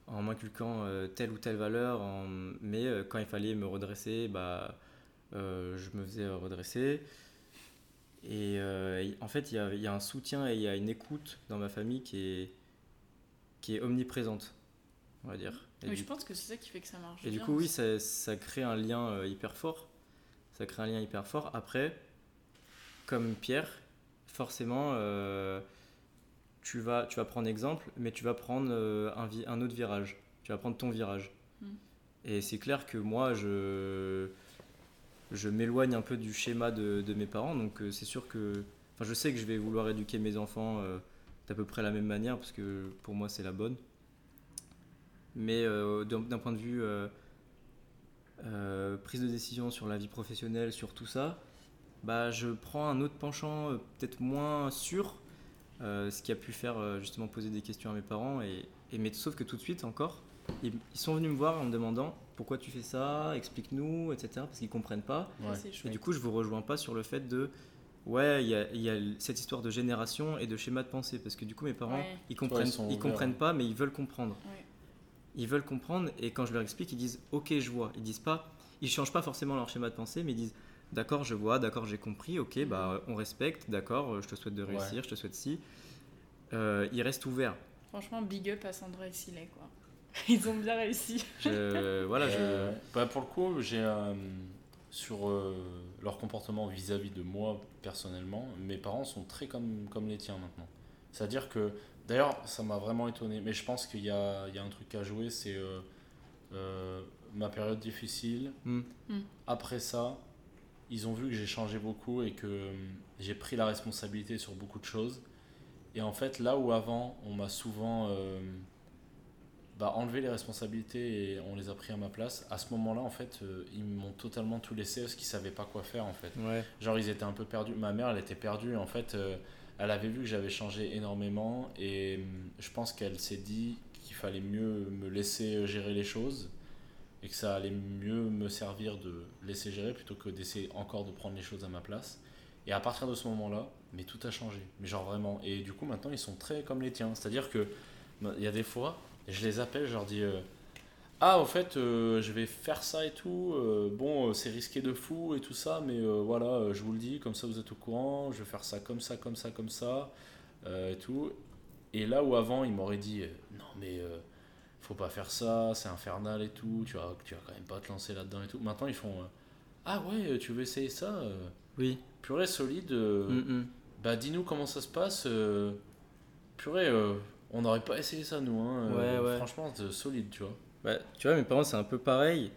en m'inculquant telle ou telle valeur, en- mais quand il fallait me redresser, bah, je me faisais redresser. Et euh, en fait, il y a, il y a un soutien et il y a une écoute dans ma famille qui est, qui est omniprésente, on va dire. Et, du, je pense que c'est ça qui fait que ça marche. et du coup, oui, ça, ça crée un lien euh, hyper fort. Ça crée un lien hyper fort. Après, comme Pierre, forcément, euh, tu, vas, tu vas prendre exemple, mais tu vas prendre un, un autre virage. Tu vas prendre ton virage. Mm. Et c'est clair que moi, je, je m'éloigne un peu du schéma de, mes parents. Donc, euh, c'est sûr que. Enfin, je sais que je vais vouloir éduquer mes enfants euh, d'à peu près la même manière, parce que pour moi, c'est la bonne. Mais euh, d'un point de vue euh, prise de décision sur la vie professionnelle, sur tout ça, bah, je prends un autre penchant peut-être moins sûr, ce qui a pu faire justement poser des questions à mes parents. Et mais sauf que tout de suite encore, ils, ils sont venus me voir en me demandant pourquoi tu fais ça, explique-nous, etc. Parce qu'ils comprennent pas. Ouais. Et du coup, je vous rejoins pas sur le fait de ouais, il y a, il y a cette histoire de génération et de schéma de pensée parce que du coup, mes parents, Ouais. ils comprennent, ils comprennent pas, mais ils veulent comprendre. Ouais. Ils veulent comprendre et quand je leur explique, ils disent ok, je vois. Ils disent pas, ils changent pas forcément leur schéma de pensée, mais ils disent d'accord, je vois, d'accord, j'ai compris, ok, bah on respecte, d'accord, je te souhaite de réussir, je te souhaite si. Euh, ils restent ouverts. Franchement, big up à Sandra et Silet, quoi. (laughs) Ils ont bien réussi. Je, voilà, je, Euh, bah, pour le coup, j'ai euh, sur euh, leur comportement vis-à-vis de moi personnellement, mes parents sont très comme, comme les tiens maintenant. C'est-à-dire que, d'ailleurs, ça m'a vraiment étonné, mais je pense qu'il y a, il y a un truc à jouer, c'est euh, euh, ma période difficile. Hmm. Hmm. Après ça, ils ont vu que j'ai changé beaucoup et que euh, j'ai pris la responsabilité sur beaucoup de choses. Et en fait, là où avant, on m'a souvent euh, bah, enlevé les responsabilités et on les a pris à ma place, à ce moment-là, en fait, euh, ils m'ont totalement tout laissé parce qu'ils savaient pas quoi faire, en fait. ouais, Genre, ils étaient un peu perdus. Ma mère, elle était perdue. En fait, euh, elle avait vu que j'avais changé énormément et hum, je pense qu'elle s'est dit qu'il fallait mieux me laisser gérer les choses et que ça allait mieux me servir de laisser gérer plutôt que d'essayer encore de prendre les choses à ma place. Et à partir de ce moment-là, mais tout a changé. Mais genre vraiment. Et du coup, maintenant, ils sont très comme les tiens. C'est-à-dire que bah, il y a des fois, je les appelle, je leur dis. euh, ah, au fait, euh, je vais faire ça et tout. euh, bon, c'est risqué de fou et tout ça, mais voilà, je vous le dis, comme ça vous êtes au courant. Je vais faire ça comme ça, comme ça, comme ça, et tout. Et là où avant, il m'aurait dit non, mais faut pas faire ça, c'est infernal et tout, tu vas, tu vas quand même pas te lancer là-dedans et tout. Maintenant, ils font ah ouais, tu veux essayer ça Oui. Purée solide, Mm, mm. bah dis-nous comment ça se passe. purée, on n'aurait pas essayé ça nous, hein. euh, Ouais, ouais. Franchement, c'est solide, tu vois. Bah, tu vois, mes parents, c'est un peu pareil.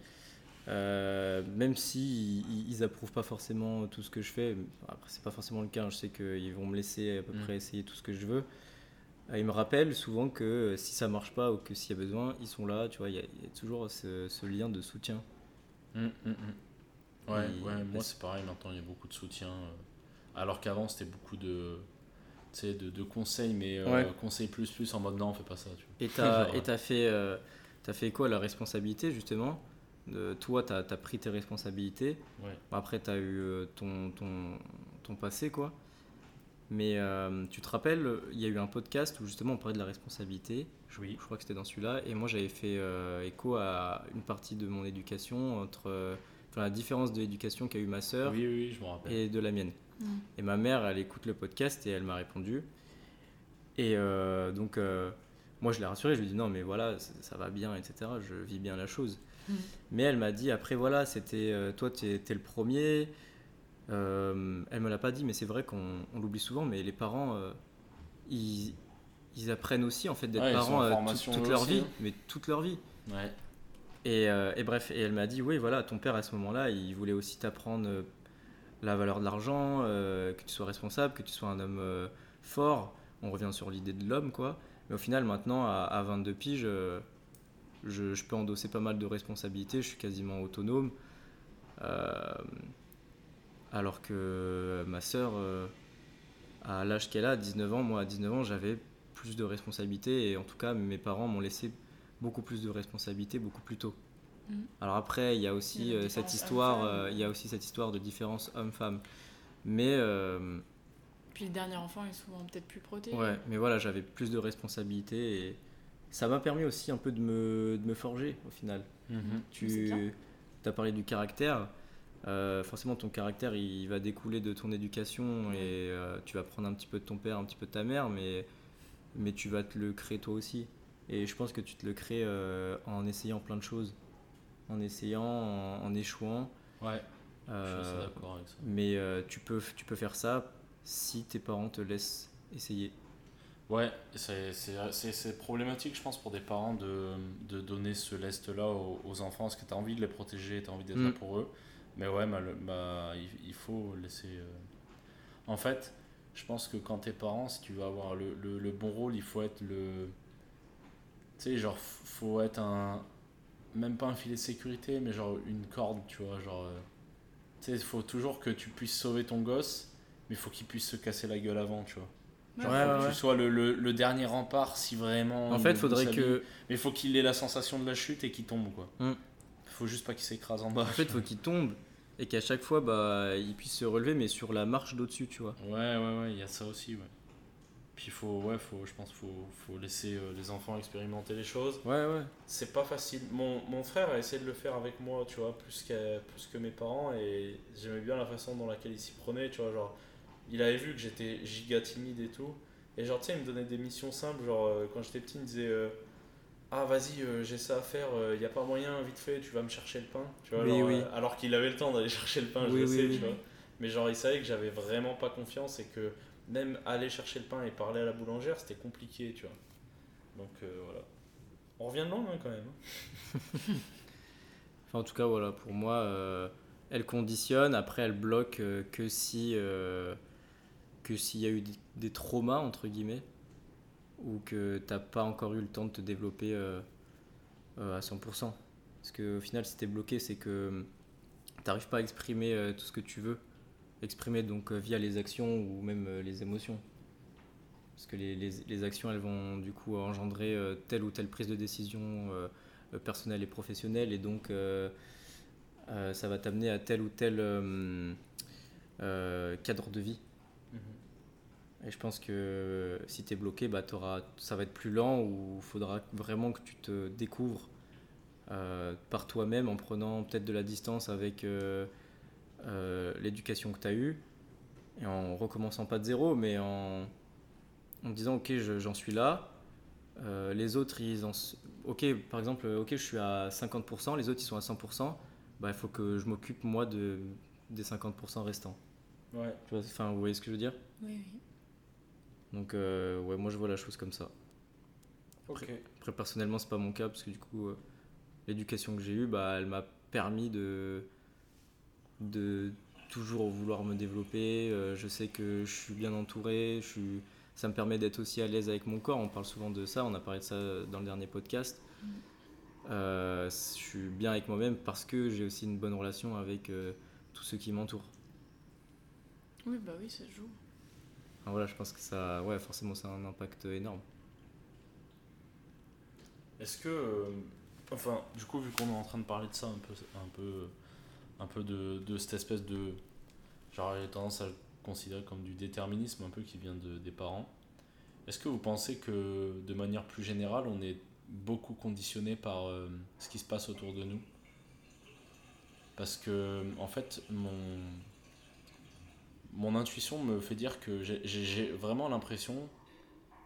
Euh, même si ils, ils approuvent pas forcément tout ce que je fais, après c'est pas forcément le cas. hein. Je sais qu'ils vont me laisser à peu Mm. près essayer tout ce que je veux. Euh, Ils me rappellent souvent que si ça marche pas ou que s'il y a besoin, ils sont là. Tu vois, il y, a il y a toujours ce, ce lien de soutien. Mm, mm, mm. Ouais, Et- ouais, moi c'est pareil, maintenant il y a beaucoup de soutien. alors qu'avant c'était beaucoup de, de, de conseils, mais euh, Ouais. conseils plus plus en mode non, on fait pas ça. Tu vois. Et (laughs) t'as Genre, et t'as fait, euh, t'as fait quoi la responsabilité justement? De, Toi, t'as as pris tes responsabilités. Ouais. Après, t'as eu euh, ton, ton, ton passé, quoi. Mais euh, tu te rappelles, il y a eu un podcast où justement on parlait de la responsabilité. Je, Oui. je crois que c'était dans celui-là. Et moi, j'avais fait euh, écho à une partie de mon éducation entre euh, enfin, la différence de l'éducation qu'a eu ma sœur Oui, oui, je me rappelle. et de la mienne. Et ma mère, elle écoute le podcast et elle m'a répondu. Et euh, donc, euh, moi, je l'ai rassurée. Je lui ai dit non, mais voilà, ça, ça va bien, etc. Je vis bien la chose. Mm. Mais elle m'a dit après, voilà, c'était euh, toi, tu étais le premier. Euh, elle me l'a pas dit, mais c'est vrai qu'on on l'oublie souvent. Mais les parents, euh, ils, ils apprennent aussi en fait d'être Ouais, parents en euh, toute- leur aussi, vie, hein. mais toute leur vie. Ouais. Et, euh, et bref, et elle m'a dit, oui, voilà, ton père à ce moment-là, il voulait aussi t'apprendre la valeur de l'argent, euh, que tu sois responsable, que tu sois un homme euh, fort. On revient sur l'idée de l'homme, quoi. Mais au final, maintenant, à, à 22 piges, euh, je, peux endosser pas mal de responsabilités, je suis quasiment autonome. Alors que ma sœur, à l'âge qu'elle a, 19 ans, moi à 19 ans, j'avais plus de responsabilités et en tout cas, mes parents m'ont laissé beaucoup plus de responsabilités beaucoup plus tôt. Mhm. Alors après, il y a aussi y a la euh, cette histoire, euh, il y a aussi cette histoire de différence homme-femme. Mais euh, Puis le dernier enfant est souvent peut-être plus protégé. ouais, mais voilà, j'avais plus de responsabilités et ça m'a permis aussi un peu de me, de me forger au final. Mhm. Tu as parlé du caractère. Euh, forcément, ton caractère, il va découler de ton éducation et euh, tu vas prendre un petit peu de ton père, un petit peu de ta mère, mais, mais tu vas te le créer toi aussi. Et je pense que tu te le crées euh, en essayant plein de choses, en essayant, en, en échouant. Ouais, je Euh, suis assez d'accord avec ça. mais euh, tu, peux, tu peux faire ça si tes parents te laissent essayer. Ouais, c'est- problématique, je pense, pour des parents de, de donner ce lest-là aux, aux enfants, parce que tu as envie de les protéger, tu as envie d'être Mm. là pour eux? Mais ouais, bah, il, il faut laisser. euh, En fait, je pense que quand t'es parent, si tu veux avoir le, le, le bon rôle, il faut être le. Tu sais, genre, faut être un. Même pas un filet de sécurité, mais genre une corde, tu vois. Genre. euh, Tu sais, il faut toujours que tu puisses sauver ton gosse, mais il faut qu'il puisse se casser la gueule avant, tu vois. Genre, Ouais, faut ouais, que ouais. tu sois le, le, le dernier rempart si vraiment. En fait, faudrait que. Mais il faut qu'il ait la sensation de la chute et qu'il tombe, quoi. Mm. Faut juste pas qu'il s'écrase en bas. En fait, il faut qu'il tombe et qu'à chaque fois, bah, il puisse se relever, mais sur la marche d'au-dessus, tu vois. Ouais, ouais, ouais, il y a ça aussi, ouais. Puis faut, ouais, faut, je pense faut, faut laisser euh, les enfants expérimenter les choses. Ouais, ouais. C'est pas facile. Mon, mon frère a essayé de le faire avec moi, tu vois, plus, que mes parents, et j'aimais bien la façon dans laquelle il s'y prenait, tu vois, genre, il avait vu que j'étais giga timide et tout, et genre, tu sais, il me donnait des missions simples, genre, euh, quand j'étais petit, il me disait, euh, ah, vas-y, j'ai ça à faire, il n'y a pas moyen, vite fait, tu vas me chercher le pain, tu vois, Oui, genre, oui. alors qu'il avait le temps d'aller (laughs) chercher le pain, je le sais, oui. tu vois. Mais genre, il savait que j'avais vraiment pas confiance et que même aller chercher le pain et parler à la boulangère, c'était compliqué, tu vois. Donc euh, voilà. On revient de loin hein, quand même. hein. En tout cas, voilà, pour moi, euh, elle conditionne. Après, elle bloque euh, que si que s'il y a eu des, traumas entre guillemets ou que t'as pas encore eu le temps de te développer à 100%. Parce que au final, si t'es bloqué, c'est que t'arrives pas à exprimer tout ce que tu veux, exprimer donc euh, via les actions ou même euh, les émotions. Parce que les, les- les actions, elles vont du coup engendrer euh, telle ou telle prise de décision personnelle et professionnelle, et donc ça va t'amener à tel ou tel cadre de vie. Et je pense que si tu es bloqué, bah, ça va être plus lent ou il faudra vraiment que tu te découvres euh, par toi-même en prenant peut-être de la distance avec euh, euh, l'éducation que tu as eue et en recommençant pas de zéro, mais en, en disant ok je- j'en suis là, euh, les autres ils en ok par exemple ok je suis à 50%, les autres ils sont à 100%, bah il faut que je m'occupe moi de des 50% restants. Ouais. Enfin vous voyez ce que je veux dire? Oui, oui. Donc euh, ouais moi je vois la chose comme ça. Ok. Après personnellement c'est pas mon cas parce que du coup euh, l'éducation que j'ai eue bah elle m'a permis de de toujours vouloir me développer. Euh, je sais que je suis bien entouré. Je suis, ça me permet d'être aussi à l'aise avec mon corps. On parle souvent de ça. On a parlé de ça dans le dernier podcast. Mhm. Euh, je suis bien avec moi-même parce que j'ai aussi une bonne relation avec euh, tous ceux qui m'entourent. Oui, bah oui, ça se joue. Enfin, voilà, je pense que ça, ouais, forcément, ça a un impact énorme. Est-ce que, euh, enfin, du coup, vu qu'on est en train de parler de ça, un peu, un peu, un peu de, de cette espèce de, genre, j'ai tendance à le considérer comme du déterminisme un peu qui vient de, des parents. Est-ce que vous pensez que, de manière plus générale, on est beaucoup conditionné par euh, ce qui se passe autour de nous? Parce que, en fait, mon, intuition me fait dire que j'ai- vraiment l'impression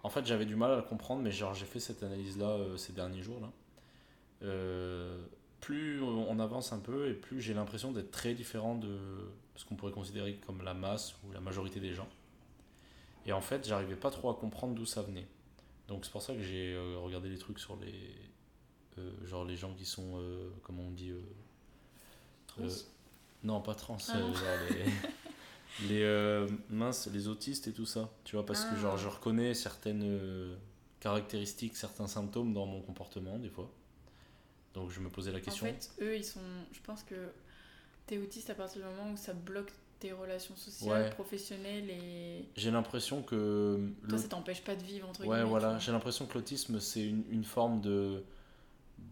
en fait, j'avais du mal à le comprendre, mais genre j'ai fait cette analyse-là euh, ces derniers jours. Là. Euh, plus on avance un peu et plus j'ai l'impression d'être très différent de ce qu'on pourrait considérer comme la masse ou la majorité des gens. Et en fait, j'arrivais pas trop à comprendre d'où ça venait. Donc c'est pour ça que j'ai euh, regardé les trucs sur les euh, genre les gens qui sont euh, comment on dit euh, Trans? euh, non pas trans Ah euh, genre les (laughs) les euh, minces les autistes et tout ça tu vois parce que Ah. genre je reconnais certaines euh, caractéristiques certains symptômes dans mon comportement des fois donc je me posais la En question fait, eux, ils sont. Je pense que t'es autiste à partir du moment où ça bloque tes relations sociales, Ouais. professionnelles et. j'ai l'impression que Toi, ça t'empêche pas de vivre, entre ouais guillemets. voilà tu vois. j'ai l'impression que l'autisme c'est une, une forme de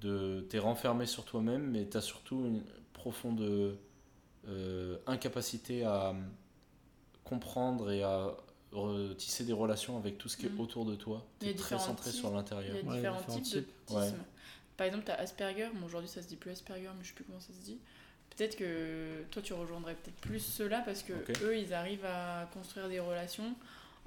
de t'es renfermé sur toi-même mais t'as surtout une profonde euh, incapacité à comprendre et à tisser des relations avec tout ce qui est Mhm. autour de toi Il a t'es très différents centré types. sur Il l'intérieur y a Ouais, différents différents types types. d'autisme. Par exemple, t'as Asperger. Bon, aujourd'hui, ça se dit plus Asperger, mais je sais plus comment ça se dit. Peut-être que toi, tu rejoindrais peut-être plus ceux-là parce que eux, ils arrivent à construire des relations.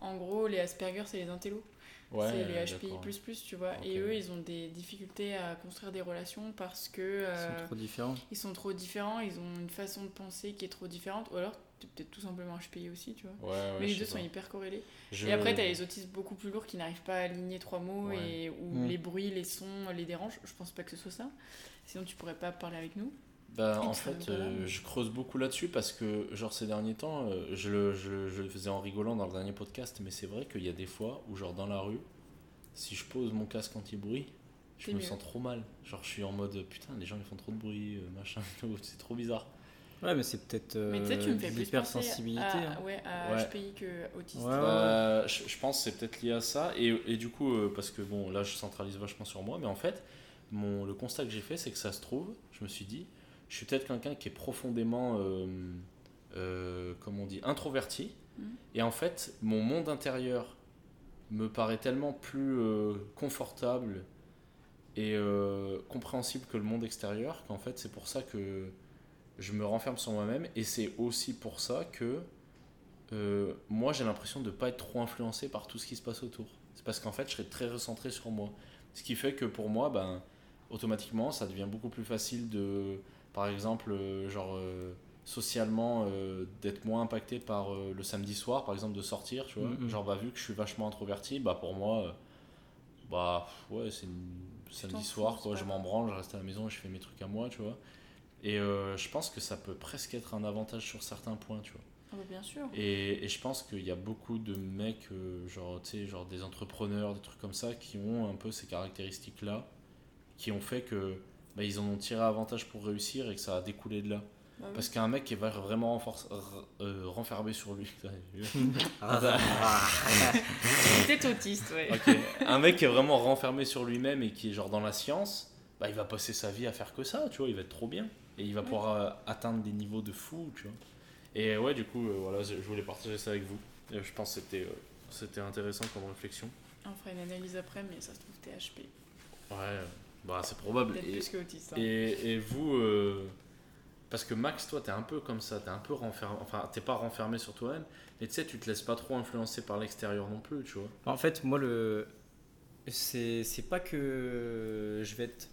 En gros, les Asperger, c'est les intellos. Ouais, c'est les. HPI, tu vois. Et eux, ils ont des difficultés à construire des relations parce que Ils euh, sont trop différents. ils sont trop différents, ils ont une façon de penser qui est trop différente. Ou alors, peut-être tout simplement HPI aussi, tu vois. Ouais, ouais, Mais les deux sont pas. hyper corrélés. Je- Et après, t'as les autistes beaucoup plus lourds qui n'arrivent pas à aligner trois mots Ouais. et où Mm. les bruits, les sons les dérangent. Je pense pas que ce soit ça. Sinon, tu pourrais pas parler avec nous. Bah, en fait, euh, je creuse beaucoup là-dessus parce que, genre, ces derniers temps, euh, je, le, je, je le faisais en rigolant dans le dernier podcast, mais c'est vrai qu'il y a des fois où, genre, dans la rue, si je pose mon casque anti-bruit, je me mieux. sens trop mal. Genre, je suis en mode putain, les gens ils font trop de bruit, euh, machin, (laughs) c'est trop bizarre. Ouais, mais c'est peut-être euh, Mais tu sais, tu me fais de plus penser l'hypersensibilité. à, hein. ouais, à Ouais. HPI que autiste. Ouais. Bah, je, je pense que c'est peut-être lié à ça. Et, et du coup, euh, parce que bon, là, je centralise vachement sur moi, mais en fait, mon, le constat que j'ai fait, c'est que ça se trouve, je me suis dit, je suis peut-être quelqu'un qui est profondément, euh, euh, comment on dit, introverti. Mhm. Et en fait, mon monde intérieur me paraît tellement plus euh, confortable et euh, compréhensible que le monde extérieur qu'en fait, c'est pour ça que je me renferme sur moi-même. Et c'est aussi pour ça que euh, moi j'ai l'impression de ne pas être trop influencé par tout ce qui se passe autour. C'est parce qu'en fait je serais très recentré sur moi. Ce qui fait que pour moi, ben, automatiquement ça devient beaucoup plus facile de, par exemple, euh, genre euh, socialement, d'être moins impacté par le samedi soir, par exemple, de sortir, tu vois. Mhm. Genre, bah, vu que je suis vachement introverti, bah pour moi, bah ouais, c'est une samedi soir, quoi, je m'en branle, je reste à la maison je fais mes trucs à moi, tu vois. Et euh, je pense que ça peut presque être un avantage sur certains points, tu vois. Ah bah, bien sûr. Et, et je pense qu'il y a beaucoup de mecs, euh, genre, tu sais, genre des entrepreneurs, des trucs comme ça, qui ont un peu ces caractéristiques-là, qui ont fait que bah, ils en ont tiré avantage pour réussir et que ça a découlé de là. Bah oui. Parce qu'un mec qui est vraiment renforce- euh, renfermé sur lui. j'ai vu. Peut-être autiste, ouais. Un mec qui est vraiment renfermé sur lui-même et qui est genre dans la science, bah, il va passer sa vie à faire que ça, tu vois, il va être trop bien. Et il va pouvoir euh, atteindre des niveaux de fou, tu vois. Et ouais, du coup, euh, voilà, je voulais partager ça avec vous. Et je pense que c'était euh, c'était intéressant comme réflexion. On fera une analyse après, mais ça se trouve, t'es HP. Ouais, bah c'est probable. Peut-être Et, plus que autiste. hein. et, et vous, euh, Parce que Max, toi, t'es un peu comme ça, t'es un peu renfermé, enfin, t'es pas renfermé sur toi-même, mais tu sais, tu te laisses pas trop influencer par l'extérieur non plus, tu vois. En fait, moi, le. C'est c'est pas que je vais être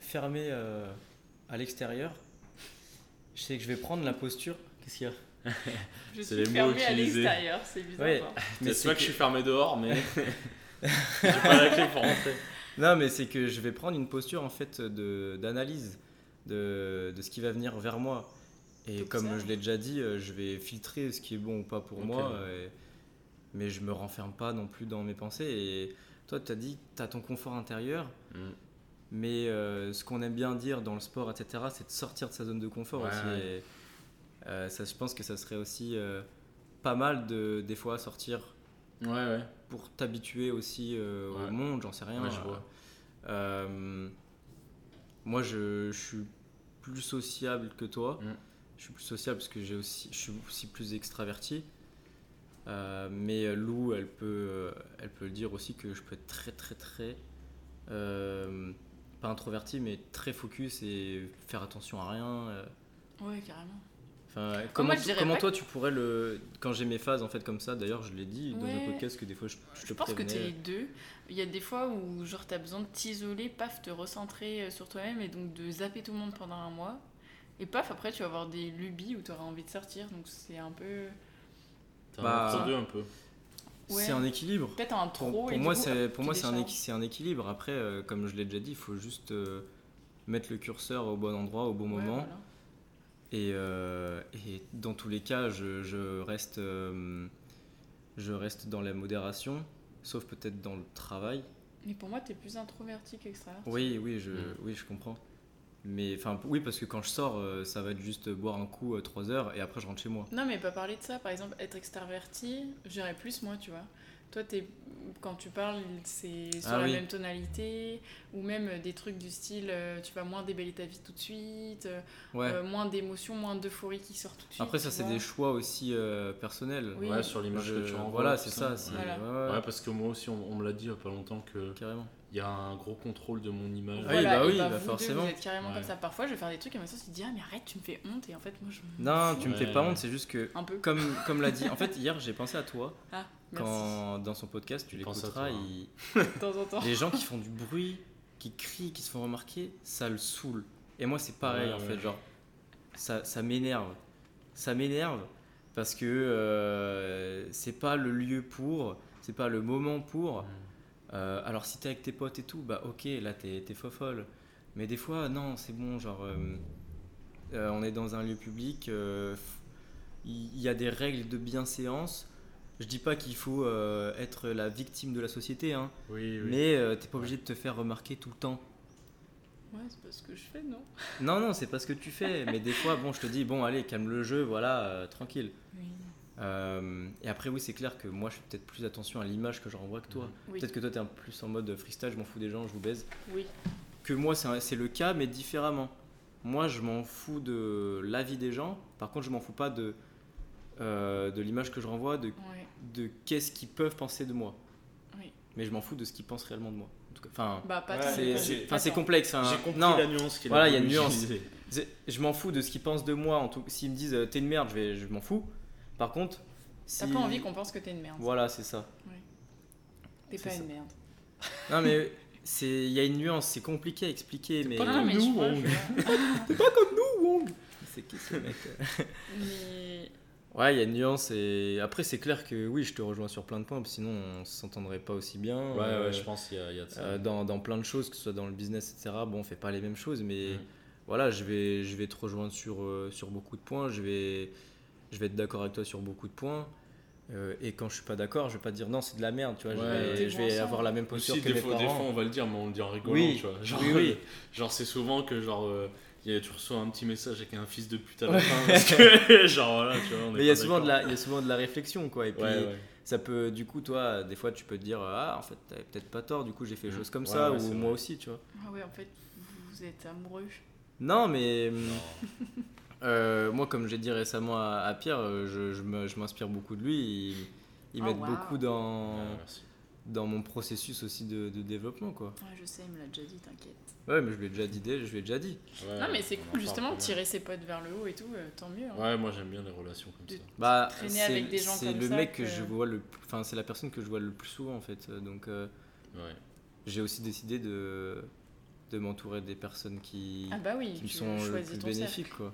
fermé euh, à l'extérieur. Je sais que je vais prendre la posture. Qu'est-ce qu'il y a (laughs) Je C'est suis les mots à utilisés. l'extérieur, c'est bizarre. Ouais. Mais c'est c'est pas que que- je suis fermé dehors, mais (laughs) (laughs) j'ai pas la clé pour rentrer. Non, mais c'est que je vais prendre une posture en fait de d'analyse de, de ce qui va venir vers moi. Et comme je l'ai déjà dit, euh, je vais filtrer ce qui est bon ou pas pour moi. et- mais je me renferme pas non plus dans mes pensées. Et toi, tu as dit, tu as ton confort intérieur. Mm. Mais euh, ce qu'on aime bien dire dans le sport, etc., c'est de sortir de sa zone de confort Ouais, aussi. ouais. Et, euh, ça, je pense que ça serait aussi euh, pas mal de des fois sortir Ouais, pour t'habituer aussi au monde, j'en sais rien. Ouais, je vois. Moi, je, je suis plus sociable que toi. Mm. Je suis plus sociable parce que j'ai aussi, je suis aussi plus extraverti. Mais Lou, elle peut, elle peut le dire aussi que je peux être très, très, très. Pas introverti, mais très focus et faire attention à rien. euh. Ouais, carrément. Enfin, comment, moi, comment toi tu pourrais le. Quand j'ai mes phases en fait comme ça, d'ailleurs, je l'ai dit dans Ouais. un podcast que des fois je, je te Je pense que prévenais. t'es les deux. Il y a des fois où genre t'as besoin de t'isoler, paf, te recentrer euh, sur toi-même et donc de zapper tout le monde pendant un mois. Et paf, après tu vas avoir des lubies où t'auras envie de sortir. Donc c'est un peu. T'as Bah, un peu. Ouais. C'est un équilibre. Peut-être un Pour, trop. pour moi, c'est hop, pour tu moi c'est un, un équilibre. Après, euh, comme je l'ai déjà dit, il faut juste euh, mettre le curseur au bon endroit, au bon Ouais, moment. voilà. Et, euh, et dans tous les cas, je, je reste, euh, je reste dans la modération, sauf peut-être dans le travail. Mais pour moi, t'es plus introverti qu'extraverti. Oui, oui, je, Mm. oui, je comprends. Mais enfin, oui, parce que quand je sors, euh, ça va être juste boire un coup 3 heures et après je rentre chez moi. Non, mais pas parler de ça. Par exemple, être extraverti, j'irais plus moi, tu vois. Toi, t'es- quand tu parles, c'est sur Ah la oui. même tonalité, ou même des trucs du style, euh, tu vas moins déballer ta vie tout de suite, euh, Ouais. euh, moins d'émotions, moins d'euphorie qui sort tout de suite. après, ça, c'est des choix aussi euh, personnels. Oui. Ouais, sur l'image que tu renvoies. Voilà, c'est ça. c'est- Voilà. ouais, ouais, Ouais, parce que moi aussi, on, on me l'a dit il y a pas longtemps que carrément. Il y a un gros contrôle de mon image. Oui, bah oui, bah, bah vous deux, forcément. vous êtes carrément Ouais. comme ça. Parfois, je vais faire des trucs et ma soeur se dit Ah, mais arrête, tu me fais honte. Et en fait, moi, je. Non, fous. tu me fais pas honte, c'est juste que, Un peu. comme, comme l'a dit, en fait, hier, j'ai pensé à toi. (laughs) Ah, merci. quand dans son podcast tu l'écouteras, hein. il- (laughs) De temps en temps. les gens qui font du bruit, qui crient, qui se font remarquer, ça le saoule. Et moi c'est pareil Ouais, en ouais. fait, genre ça, ça m'énerve. Ça m'énerve parce que euh, c'est pas le lieu pour, c'est pas le moment pour. Euh, alors si t'es avec tes potes et tout, bah ok, là t'es t'es fofolle. Mais des fois, non, c'est bon, genre euh, euh, on est dans un lieu public, euh, il y, a des règles de bienséance. Je dis pas qu'il faut euh, être la victime de la société, hein, Oui, oui. mais euh, t'es pas obligé de te faire remarquer tout le temps. Ouais, c'est pas ce que je fais, non Non, non, c'est pas ce que tu fais, mais des fois, bon, je te dis, bon, allez, calme le jeu, voilà, euh, tranquille. Oui. Euh, et après, oui, c'est clair que moi, je fais peut-être plus attention à l'image que je renvoie que toi. Mhm. Oui. Peut-être que toi, t'es un peu plus en mode freestyle, je m'en fous des gens, je vous baise. Oui. Que moi, c'est un- c'est le cas, mais différemment. Moi, je m'en fous de l'avis des gens. Par contre, je m'en fous pas de, euh, de l'image que je renvoie, de, Ouais. de qu'est-ce qu'ils peuvent penser de moi. Oui. Mais je m'en fous de ce qu'ils pensent réellement de moi. En tout cas, enfin, Bah, c'est enfin, c'est complexe. hein. J'ai compris non, la nuance Voilà, il y a une nuance. je m'en fous de ce qu'ils pensent de moi. En tout, s'ils me disent euh, t'es une merde, je vais, je m'en fous. Par contre, T'as si pas envie qu'on pense que t'es une merde. voilà, c'est ça. T'es pas ça. une merde. Non mais c'est, il y a une nuance. C'est compliqué à expliquer, mais pas comme mais nous, je vois, Wong. je vois. (laughs) (laughs) c'est qui ce mec (laughs) Mais Ouais, il y a une nuance et après c'est clair que oui, je te rejoins sur plein de points, parce que sinon on s'entendrait pas aussi bien. Ouais, Euh, ouais, je pense qu'il y, a- il y a de ça. euh, dans, dans plein de choses, que ce soit dans le business, etc. Bon, on fait pas les mêmes choses, mais Mm. voilà, je vais, je vais te rejoindre sur, euh, sur beaucoup de points. Je vais, je vais être d'accord avec toi sur beaucoup de points. Euh, et quand je suis pas d'accord, je vais pas te dire non, c'est de la merde, tu vois. Ouais, je vais, je avoir la même posture Aussi, que des mes fois, des parents. fois, on va le dire, mais on le dit en rigolant, Oui, tu vois. Genre, oui, oui. genre c'est souvent que genre, euh, il y a- tu reçois un petit message avec un fils de pute à la fin, parce que, (laughs) genre, voilà, tu vois, on est Mais il y, a pas souvent de la, il y a souvent de la réflexion, quoi. Et puis, Ouais, ouais. ça peut, du coup, toi, des fois, tu peux te dire, ah, en fait, t'avais peut-être pas tort, du coup, j'ai fait des Mm. choses comme Ouais, ça, ouais, ou moi vrai. aussi, tu vois. ah ouais, en fait, vous êtes amoureux. Non, mais Non. (laughs) euh, moi, comme j'ai dit récemment à, à Pierre, euh, je, m'inspire beaucoup de lui. Il, il Oh, m'aide wow. beaucoup dans, Ouais, merci. dans mon processus aussi de, de développement, quoi. Ouais, je sais, il me l'a déjà dit, t'inquiète. Ouais, mais je lui ai déjà dit, dé- je lui ai déjà dit. Ouais, non, mais c'est cool, justement, tirer ses potes vers le haut et tout, euh, tant mieux. hein. Ouais, moi j'aime bien les relations comme De- ça. Bah, Traîner c'est avec des gens c'est comme le ça mec que, que- je vois le, plus- enfin, c'est la personne que je vois le plus souvent en fait. Donc, euh, Ouais. j'ai aussi décidé de, de m'entourer des personnes qui, Ah bah oui, qui me sont le plus cercle. bénéfiques, quoi.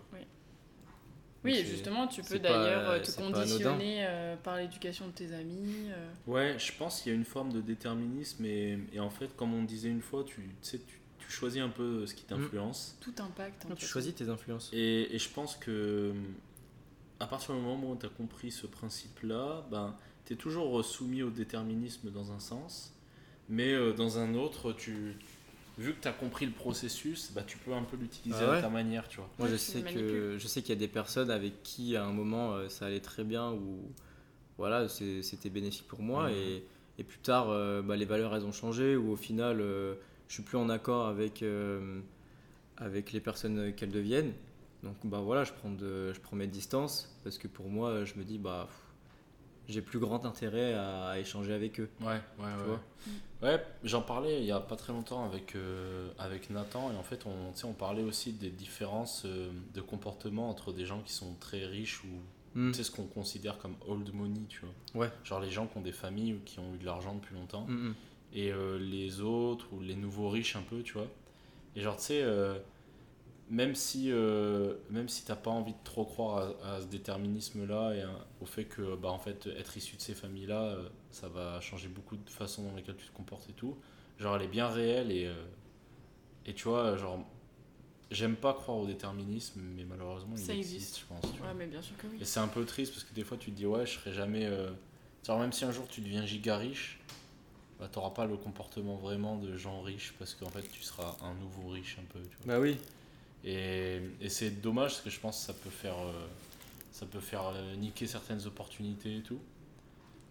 Oui, c'est- justement, tu peux d'ailleurs euh, te conditionner euh, par l'éducation de tes amis. euh. Ouais, je pense qu'il y a une forme de déterminisme et, et en fait, comme on disait une fois, tu, tu sais, tu, tu choisis un peu ce qui t'influence. tout impact. Tu choisis tes influences. Et, et je pense que à partir du moment où tu as compris ce principe-là, ben, tu es toujours soumis au déterminisme dans un sens, mais euh, dans un autre, tu, vu que tu as compris le processus, bah, tu peux un peu l'utiliser Ah ouais. à ta manière, tu vois. Moi, je sais que je sais qu'il y a des personnes avec qui à un moment euh, ça allait très bien ou voilà c'était bénéfique pour moi Mhm. et, et plus tard euh, bah, les valeurs elles ont changé ou au final euh, je suis plus en accord avec euh, avec les personnes qu'elles deviennent donc bah voilà je prends de je prends mes distances parce que pour moi je me dis bah pff, j'ai plus grand intérêt à, échanger avec eux Ouais, ouais, ouais. vois Ouais, j'en parlais il y a pas très longtemps avec, euh, avec Nathan et en fait on, tu sais, on parlait aussi des différences euh, de comportement entre des gens qui sont très riches ou tu sais ce qu'on considère comme old money, tu vois. Ouais. Genre les gens qui ont des familles ou qui ont eu de l'argent depuis longtemps Mm, mm. et euh, les autres ou les nouveaux riches un peu, tu vois. Et genre tu sais, euh, même si, euh, même si t'as pas envie de trop croire à, à ce déterminisme-là et au fait que bah, en fait, être issu de ces familles-là, euh, ça va changer beaucoup de façons dans lesquelles tu te comportes et tout, genre elle est bien réelle et, euh, et tu vois, genre j'aime pas croire au déterminisme, mais malheureusement il Ça existe, existe. je pense. tu vois. Ouais, mais bien sûr que oui. Et c'est un peu triste parce que des fois tu te dis ouais je serai jamais... euh, Genre même si un jour tu deviens giga riche, bah, t'auras pas le comportement vraiment de gens riches parce qu'en fait tu seras un nouveau riche un peu. Tu vois. bah oui Et, c'est dommage parce que je pense que ça peut faire, euh, ça peut faire euh, niquer certaines opportunités et tout.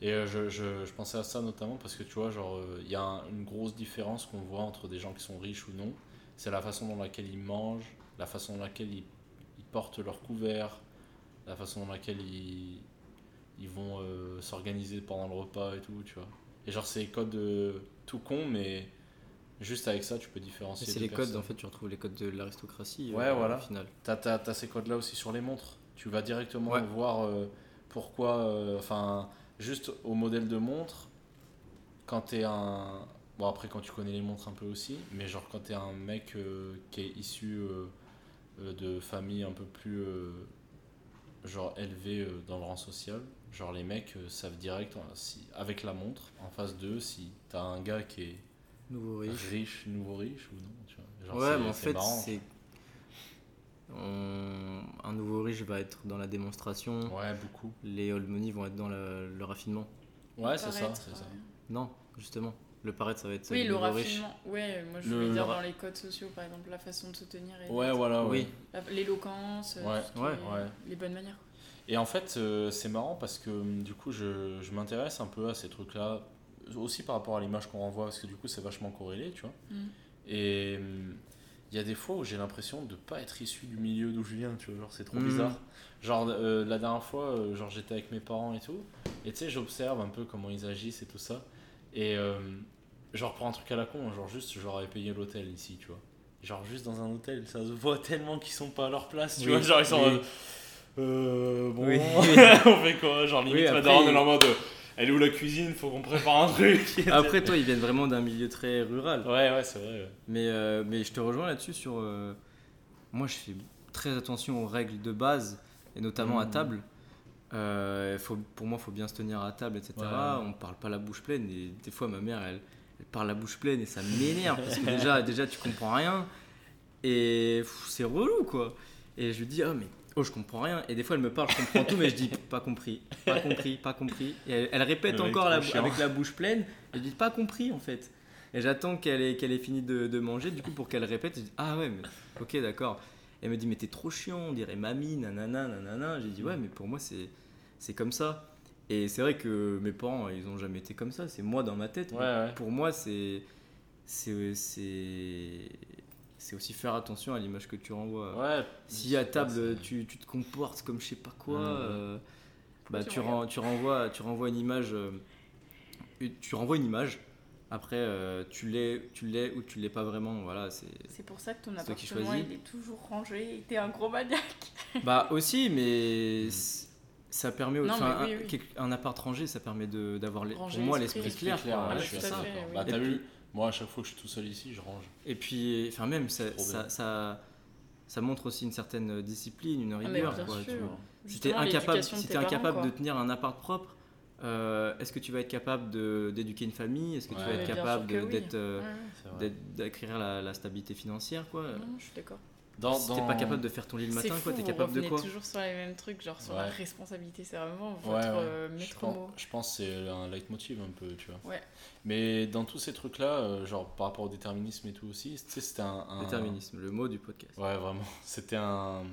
Et euh, je, je, je pensais à ça notamment parce que tu vois, genre, il y a un- une grosse différence qu'on voit entre des gens qui sont riches ou non. C'est la façon dans laquelle ils mangent, la façon dans laquelle ils, portent leur couvert, la façon dans laquelle ils, ils vont s'organiser pendant le repas et tout, tu vois. Et genre, c'est des codes tout con, mais juste avec ça, tu peux différencier. c'est les codes en fait tu retrouves les codes de l'aristocratie Ouais, euh, voilà. au final T'as, t'as- t'as ces codes-là aussi sur les montres. Tu vas directement Ouais. voir euh, pourquoi. euh, Enfin, juste au modèle de montre, quand t'es un. Bon, après, quand tu connais les montres un peu aussi, mais genre quand t'es un mec qui est issu de famille un peu plus. genre élevée euh, dans le rang social, genre les mecs savent direct, hein, si, avec la montre, en face d'eux, si t'as un gars qui est nouveau riche riche, nouveau riche ou non. Tu vois. Genre, ouais, mais en fait, marrant. c'est. on- Un nouveau riche va être dans la démonstration, Ouais, beaucoup. les old money vont être dans le, le raffinement. Ouais, c'est ça, Paraître, c'est ça. ouais. Non, justement. Le paraître, ça va être Oui, le raffinement. Ouais, moi je Le- voulais le dire ra- dans les codes sociaux, par exemple, la façon de se tenir et Ouais, voilà, Oui. la- l'éloquence, euh, Ouais, tout ce qui ouais, est- ouais. les bonnes manières. Et en fait, euh, c'est marrant parce que hum, du coup, je, je m'intéresse un peu à ces trucs-là, aussi par rapport à l'image qu'on renvoie, parce que du coup, c'est vachement corrélé, tu vois. Mm. Et il y a des fois où j'ai l'impression de pas être issu du milieu d'où je viens, tu vois, genre c'est trop Mhm. bizarre. Genre euh, la dernière fois, euh, genre j'étais avec mes parents et tout, et tu sais, j'observe un peu comment ils agissent et tout ça. Et euh, genre pour un truc à la con, genre juste, je leur avais payé l'hôtel ici, tu vois. Genre juste dans un hôtel, ça se voit tellement qu'ils sont pas à leur place, tu Oui, vois. Genre ils sont en oui. mode, euh, bon, Oui. (laughs) on fait quoi Genre limite, Oui, ma après, daronne, elle il- est en mode, elle est où la cuisine? Faut qu'on prépare un truc. (laughs) Après, toi, ils viennent vraiment d'un milieu très rural. ouais, ouais, c'est vrai. ouais. Mais, euh, mais je te rejoins là-dessus sur. euh, moi, je fais très attention aux règles de base, et notamment à Mhm. table. Euh, faut, pour moi, il faut bien se tenir à table, etc. Ouais. On parle pas la bouche pleine. Et des fois, ma mère, elle, elle parle la bouche pleine et ça m'énerve parce que déjà, (laughs) déjà, tu comprends rien. Et c'est relou, quoi. Et je lui dis, oh, mais oh, je comprends rien. Et des fois, elle me parle, je comprends tout, mais je dis, pas compris, pas compris, pas compris. Et elle, elle répète encore la avec la bouche pleine. Et je dis, pas compris, en fait. Et j'attends qu'elle ait, qu'elle ait fini de, de manger, du coup, pour qu'elle répète. Je dis, ah ouais, mais ok, d'accord. Elle me dit, mais t'es trop chiant, on dirait mamie, nanana, nanana. J'ai dit, ouais, mais pour moi, c'est, c'est comme ça. Et c'est vrai que mes parents, ils ont jamais été comme ça. C'est moi dans ma tête. Ouais, ouais. Pour moi, c'est, c'est, c'est, c'est aussi faire attention à l'image que tu renvoies. Ouais. Si à table tu, tu te comportes comme je sais pas quoi, Mhm. euh, bah, tu ren- tu, renvoies, tu renvoies une image euh, tu renvoies une image. Après, euh, tu l'es, tu l'es ou tu l'es pas vraiment. Voilà, c'est. C'est pour ça que ton appartement il est toujours rangé et t'es un gros maniaque. (laughs) Bah aussi, mais c- ça permet. Non, enfin, mais oui, un, oui. un appart rangé, ça permet de d'avoir pour Ranger moi l'esprit. clair. clair, quoi. ouais, je suis d'accord. Bah, t'as vu, moi, à chaque fois que je suis tout seul ici, je range. Et puis, enfin même, ça, ça, bien. ça, ça montre aussi une certaine discipline, une Ah, rigueur. tu vois. Si t'es Justement, incapable, de si tes t'es parents, incapable quoi. de tenir un appart propre, euh, est-ce que tu vas être capable d'éduquer une famille? Est-ce que tu vas être capable oui. euh, Ouais, d'acquérir la, la stabilité financière quoi? Non, je suis d'accord. Dans, Si t'es pas capable de faire ton lit le matin, quoi, t'es capable de quoi toujours sur les mêmes trucs, genre sur la responsabilité, c'est vraiment votre Ouais, ouais. euh, je, maître pense, mot. je pense que c'est un leitmotiv un peu, tu vois. Ouais. Mais dans tous ces trucs-là, euh, genre par rapport au déterminisme et tout aussi, tu sais, c'était un, un- Déterminisme, le mot du podcast. Ouais, vraiment. (laughs) C'était un.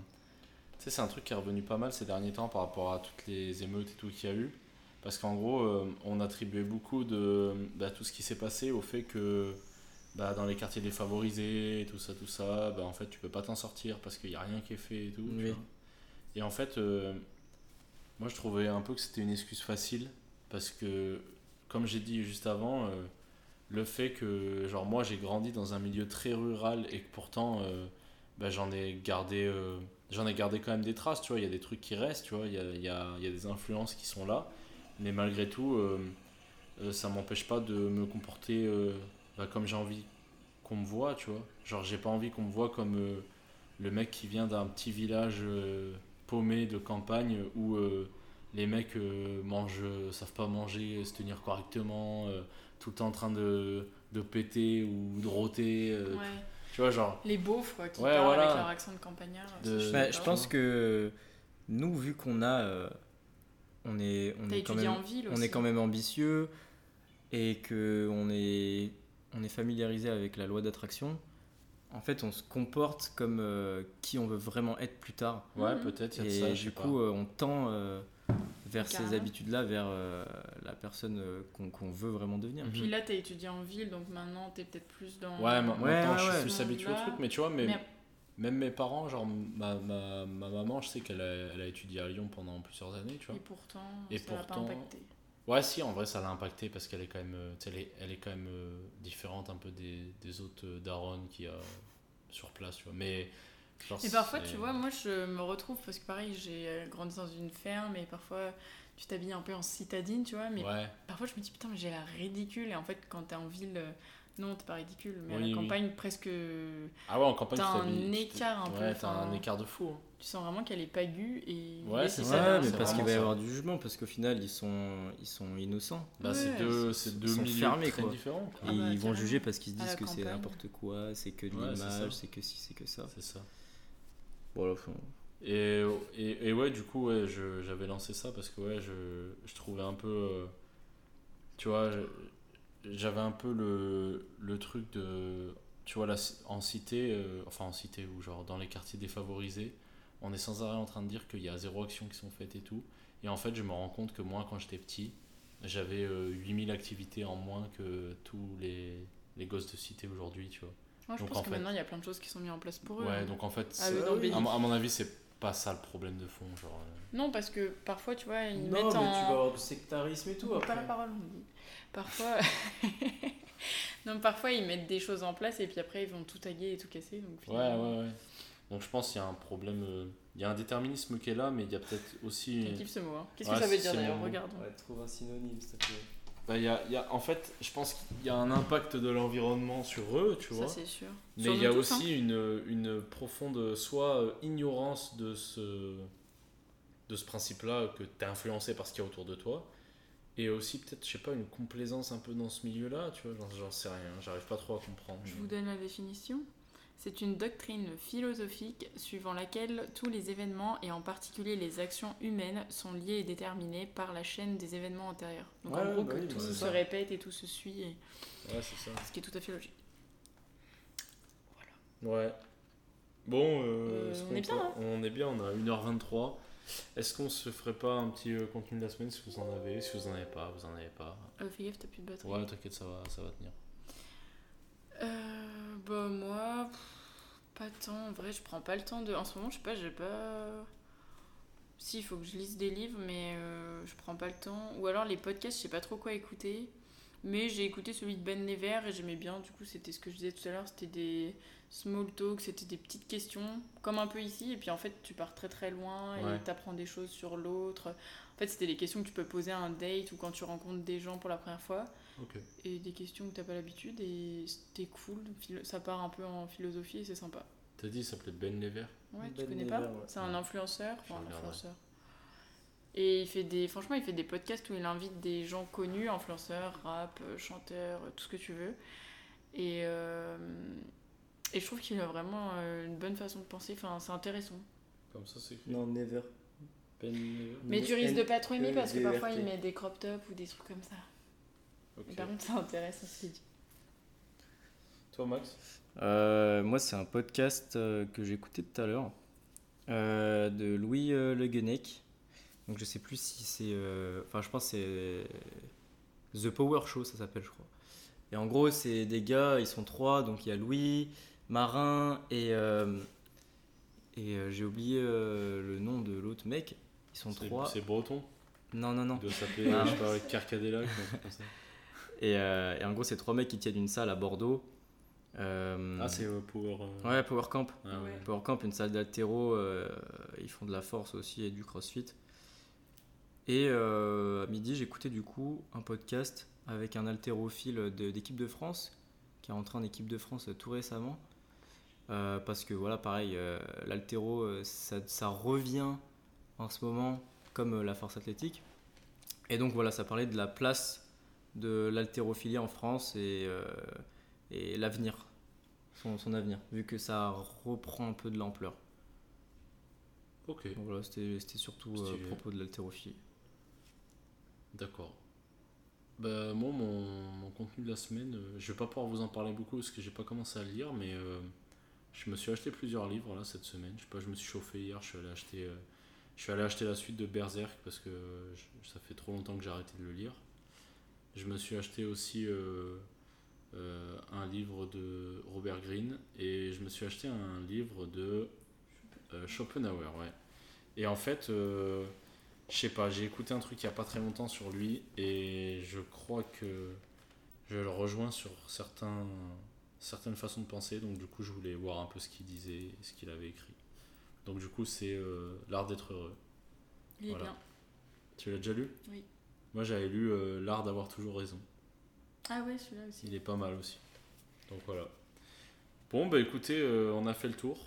Tu sais, c'est un truc qui est revenu pas mal ces derniers temps par rapport à toutes les émeutes et tout qu'il y a eu. Parce qu'en gros, euh, on attribuait beaucoup de bah, tout ce qui s'est passé au fait que bah, dans les quartiers défavorisés, tout ça, tout ça, bah, en fait, tu peux pas t'en sortir parce qu'il n'y a rien qui est fait et tout. tu Oui. vois. Et en fait, euh, moi, je trouvais un peu que c'était une excuse facile parce que, comme j'ai dit juste avant, euh, le fait que, genre, moi, j'ai grandi dans un milieu très rural et que pourtant, euh, bah, j'en ai gardé. J'en ai gardé quand même des traces, tu vois, il y a des trucs qui restent, tu vois, il y a, y, a, y a des influences qui sont là, mais malgré tout, ça m'empêche pas de me comporter bah, comme j'ai envie qu'on me voit, tu vois. Genre, j'ai pas envie qu'on me voit comme euh, le mec qui vient d'un petit village euh, paumé de campagne où euh, les mecs euh, mangent, savent pas manger, se tenir correctement, euh, tout le temps en train de, de péter ou de rôter, euh, Ouais. tu vois, genre. Les beaufs quoi, qui Ouais, parlent voilà. avec leur accent de campagnard. De- ça, suis Bah, je pense que nous, vu qu'on a, euh, on est, on T'as est quand étudié même, en ville on est quand même ambitieux et que on est, on est familiarisé avec la loi d'attraction. En fait, on se comporte comme euh, qui on veut vraiment être plus tard. Ouais, Mhm. peut-être, Et ça, du coup, euh, on tend euh, vers ces habitudes-là, vers euh, la personne euh, qu'on veut vraiment devenir. Mhm. Puis là, t'as étudié en ville, donc maintenant t'es peut-être plus dans. Ouais, ma- Ouais, maintenant ouais, je ouais. suis plus habitué au truc, mais tu vois, mais, mais- même mes parents, genre ma, ma, ma maman, je sais qu'elle a, elle a étudié à Lyon pendant plusieurs années, tu vois. Et pourtant, Et ça pourtant- pas impacté. Ouais, si, en vrai, ça l'a impacté parce qu'elle est quand même, euh, elle est, elle est quand même euh, différente un peu des, des autres euh, darons qu'il y a sur place, tu vois. Mais, genre, Et parfois, tu vois, moi je me retrouve parce que pareil, j'ai euh, grandi dans une ferme et parfois tu t'habilles un peu en citadine, tu vois, mais Ouais, parfois je me dis putain, mais j'ai l'air ridicule. Et en fait, quand t'es en ville, non, t'es pas ridicule, mais à Oui, oui. la campagne, presque. ah ouais, en campagne, T'as un écart un peu, Ouais, t'as un écart de fou. hein. Tu sens vraiment qu'elle est pas aiguë et. Ouais, c'est va, Ouais, mais parce qu'il va y avoir du jugement, parce qu'au final, ils sont, ils sont innocents. Bah, Ouais, c'est deux, c'est- deux ils sont milieux fermés, très quoi. différents. quoi. Ah et bah, ils vont juger parce qu'ils se disent que c'est n'importe quoi, c'est que de Ouais, l'image, c'est que si, c'est que ça. C'est ça. Voilà, enfin, Et, et, et ouais, du coup, ouais, je- j'avais lancé ça parce que ouais, je, je trouvais un peu. euh, tu vois, j'avais un peu le, le truc de. Tu vois, là, en cité, euh, enfin en cité ou genre dans les quartiers défavorisés, on est sans arrêt en train de dire qu'il y a zéro action qui sont faites et tout. Et en fait, je me rends compte que moi, quand j'étais petit, j'avais euh, 8000 activités en moins que tous les, les gosses de cité aujourd'hui, tu vois. Moi, je Donc, pense en que fait- maintenant il y a plein de choses qui sont mises en place pour eux. Ouais, hein. donc en fait, Ah, c'est- le à, mon- à mon avis, c'est pas ça le problème de fond. Genre, euh, Non, parce que parfois, tu vois, ils Non, mettent mais tu en. vas avoir du sectarisme et tout pas la parole, on dit. Parfois. (laughs) non, parfois ils mettent des choses en place et puis après ils vont tout taguer et tout casser. Donc Ouais, finalement, ouais, ouais. Donc je pense qu'il y a un problème. euh, Il y a un déterminisme qui est là, mais il y a peut-être aussi. Je kiffe ce mot. hein. Qu'est-ce Ouais, que ça veut dire d'ailleurs mot. Regardons. Ouais, trouve un synonyme, s'il te plaît. Bah, il y a, il y a- en fait, je pense qu'il y a un impact de l'environnement sur eux, tu Ça, vois. c'est sûr. Mais il y a tous, hein. aussi une, une profonde, soit euh, ignorance de ce, de ce principe-là, que tu es influencé par ce qu'il y a autour de toi. Et aussi, peut-être, je sais pas, une complaisance un peu dans ce milieu-là, tu vois. J'en- J'en sais rien, j'arrive pas trop à comprendre. Je vous donne la définition. C'est une doctrine philosophique suivant laquelle tous les événements, et en particulier les actions humaines, sont liés et déterminés par la chaîne des événements antérieurs. Donc en gros, bah que oui, tout bah, se répète et tout se suit, et- Ouais, c'est ça. ce qui est tout à fait logique. Ouais. Bon, euh, Euh, on est bien, hein On est bien, on a 1h23. Est-ce qu'on se ferait pas un petit euh, contenu de la semaine si vous en avez Si vous en avez pas, vous en avez pas? Euh, fais gaffe, t'as plus de batterie. Ouais, t'inquiète, ça va, ça va tenir. Euh, bah moi, pff, pas tant. En vrai, je prends pas le temps de. En ce moment, je sais pas, j'ai pas. Si, il faut que je lise des livres, mais euh, je prends pas le temps. Ou alors les podcasts, je sais pas trop quoi écouter. Mais j'ai écouté celui de Ben Never et j'aimais bien. Du coup, c'était ce que je disais tout à l'heure. C'était des small talk, c'était des petites questions, comme un peu ici. Et puis en fait, tu pars très très loin et Ouais. tu apprends des choses sur l'autre. En fait, c'était les questions que tu peux poser à un date ou quand tu rencontres des gens pour la première fois. Et des questions que t'as pas l'habitude. Et c'était cool. Ça part un peu en philosophie et c'est sympa. T'as dit, il s'appelait Ben Lever Ouais, tu Ben connais Never, pas ouais. C'est un influenceur. Enfin, un influenceur. Et il fait des, franchement, il fait des podcasts où il invite des gens connus, influenceurs, rap, euh, chanteurs, euh, tout ce que tu veux. Et, euh, et je trouve qu'il a vraiment une bonne façon de penser. Enfin, c'est intéressant. Comme ça, c'est écrit. Non, never. Ben Lever. Mais tu risques de pas trop aimer parce que N- parfois il met des crop tops ou des trucs comme ça. Par contre, ça intéresse ce qu'il dit. Toi, Max Euh, moi, c'est un podcast euh, que j'ai écouté tout à l'heure euh, de Louis euh, Le Guenec. Donc, je sais plus si c'est. euh, Enfin, je pense que c'est The Power Show, ça s'appelle, je crois. Et en gros, c'est des gars, ils sont trois. Donc, il y a Louis, Marin et. euh, et euh, j'ai oublié euh, le nom de l'autre mec. Ils sont C'est- trois. C'est breton Non, non, non. Il doit s'appeler, Ah. je sais pas, Carcadella, Et, euh, et en gros, c'est trois mecs qui tiennent une salle à Bordeaux. Euh, Ah, c'est euh, Power. euh, Ouais, Power Camp. Ah, ouais. Power Camp, une salle d'altéro, euh, ils font de la force aussi et du crossfit. Et euh, à midi, j'écoutais du coup un podcast avec un haltérophile de- d'équipe de France, qui est rentré en équipe de France tout récemment. Euh, parce que voilà, pareil, euh, l'haltéro, euh, ça, ça revient en ce moment comme euh, la force athlétique. Et donc voilà, ça parlait de la place de l'haltérophilie en France et, euh, et l'avenir, son, son avenir, vu que ça reprend un peu de l'ampleur. Ok, Donc voilà, c'était surtout euh, à propos de l'haltérophilie. d'accord. Bah, moi, mon, mon contenu de la semaine, euh, je vais pas pouvoir vous en parler beaucoup parce que j'ai pas commencé à le lire, mais euh, je me suis acheté plusieurs livres là cette semaine. Je sais pas, je me suis chauffé hier, je suis allé acheter, je suis allé acheter la suite de Berserk parce que je- ça fait trop longtemps que j'ai arrêté de le lire. Je me suis acheté aussi euh, euh, un livre de Robert Greene et je me suis acheté un livre de euh, Schopenhauer, ouais. Et en fait, je sais pas, j'ai écouté un truc il y a pas très longtemps sur lui et je crois que je le rejoins sur certains, certaines façons de penser. Donc du coup, je voulais voir un peu ce qu'il disait, et ce qu'il avait écrit. Donc du coup, c'est euh, L'art d'être heureux. Il est Voilà. bien. Tu l'as déjà lu? Oui. Moi, j'avais lu euh, L'art d'avoir toujours raison. Ah ouais, celui-là aussi. Il est pas mal aussi. Donc voilà. Bon, bah écoutez, euh, on a fait le tour.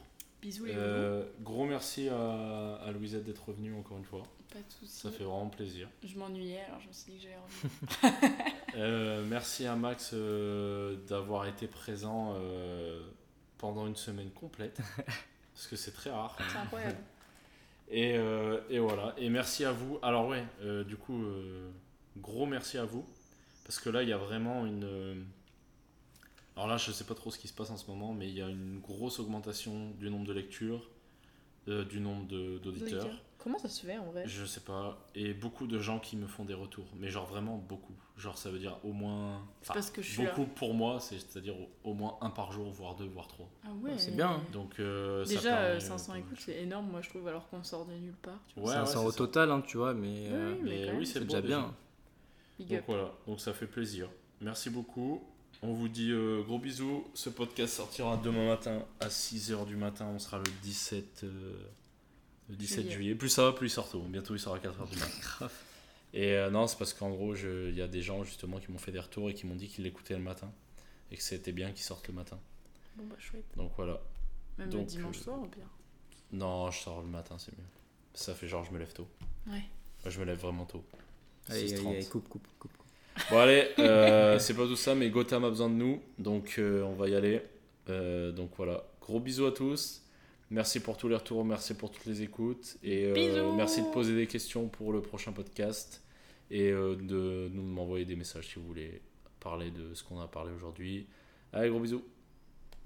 Bisous les Euh, gros merci à, à Louisette d'être revenue encore une fois. Pas de soucis. Ça fait vraiment plaisir. Je m'ennuyais alors je me suis dit que j'allais revenir. (laughs) (laughs) Euh, merci à Max d'avoir été présent pendant une semaine complète. (laughs) parce que c'est très rare. C'est incroyable. Et, euh, et voilà. Et merci à vous. Alors ouais, euh, du coup, euh, gros merci à vous. Parce que là, il y a vraiment une... Alors là, je sais pas trop ce qui se passe en ce moment, mais il y a une grosse augmentation du nombre de lectures, euh, du nombre de- d'auditeurs. Comment ça se fait en vrai? Je sais pas. Et beaucoup de gens qui me font des retours. Mais genre vraiment beaucoup. Genre ça veut dire au moins... C'est parce que je suis là. beaucoup pour moi, c'est- c'est-à-dire au, au moins un par jour, voire deux, voire trois. Ah ouais. C'est bien, hein. Donc euh, ça Déjà, permet, euh, euh, 500 de- écoutes, c'est énorme, moi je trouve, alors qu'on sort de nulle part. Tu vois. Ouais, c'est un ouais, sort c'est au ça. total, hein, tu vois, mais, euh, Oui, mais oui, c'est déjà bien. Big Donc up. voilà, donc ça fait plaisir. Merci beaucoup. On vous dit euh, gros bisous. Ce podcast sortira demain matin à 6h du matin. On sera le 17, euh, le 17 Juillet. juillet. Plus ça va, plus il sort tôt. Bientôt il sera à 4h du matin. (laughs) Et euh, non, c'est parce qu'en gros, il y a des gens justement qui m'ont fait des retours et qui m'ont dit qu'ils l'écoutaient le matin. Et que c'était bien qu'ils sortent le matin. Bon bah chouette. Donc voilà. Même le Donc, dimanche euh, soir ou bien. Non, je sors le matin, c'est mieux. Ça fait genre, je me lève tôt. Ouais. Moi, je me lève vraiment tôt. Allez, 6h30. allez, allez, coupe, coupe, coupe. Bon allez, euh, c'est pas tout ça, mais Gotham a besoin de nous, donc euh, on va y aller. Euh, donc voilà, gros bisous à tous. Merci pour tous les retours, merci pour toutes les écoutes et merci de poser des questions pour le prochain podcast et de nous m'envoyer des messages si vous voulez parler de ce qu'on a parlé aujourd'hui. Allez, gros bisous.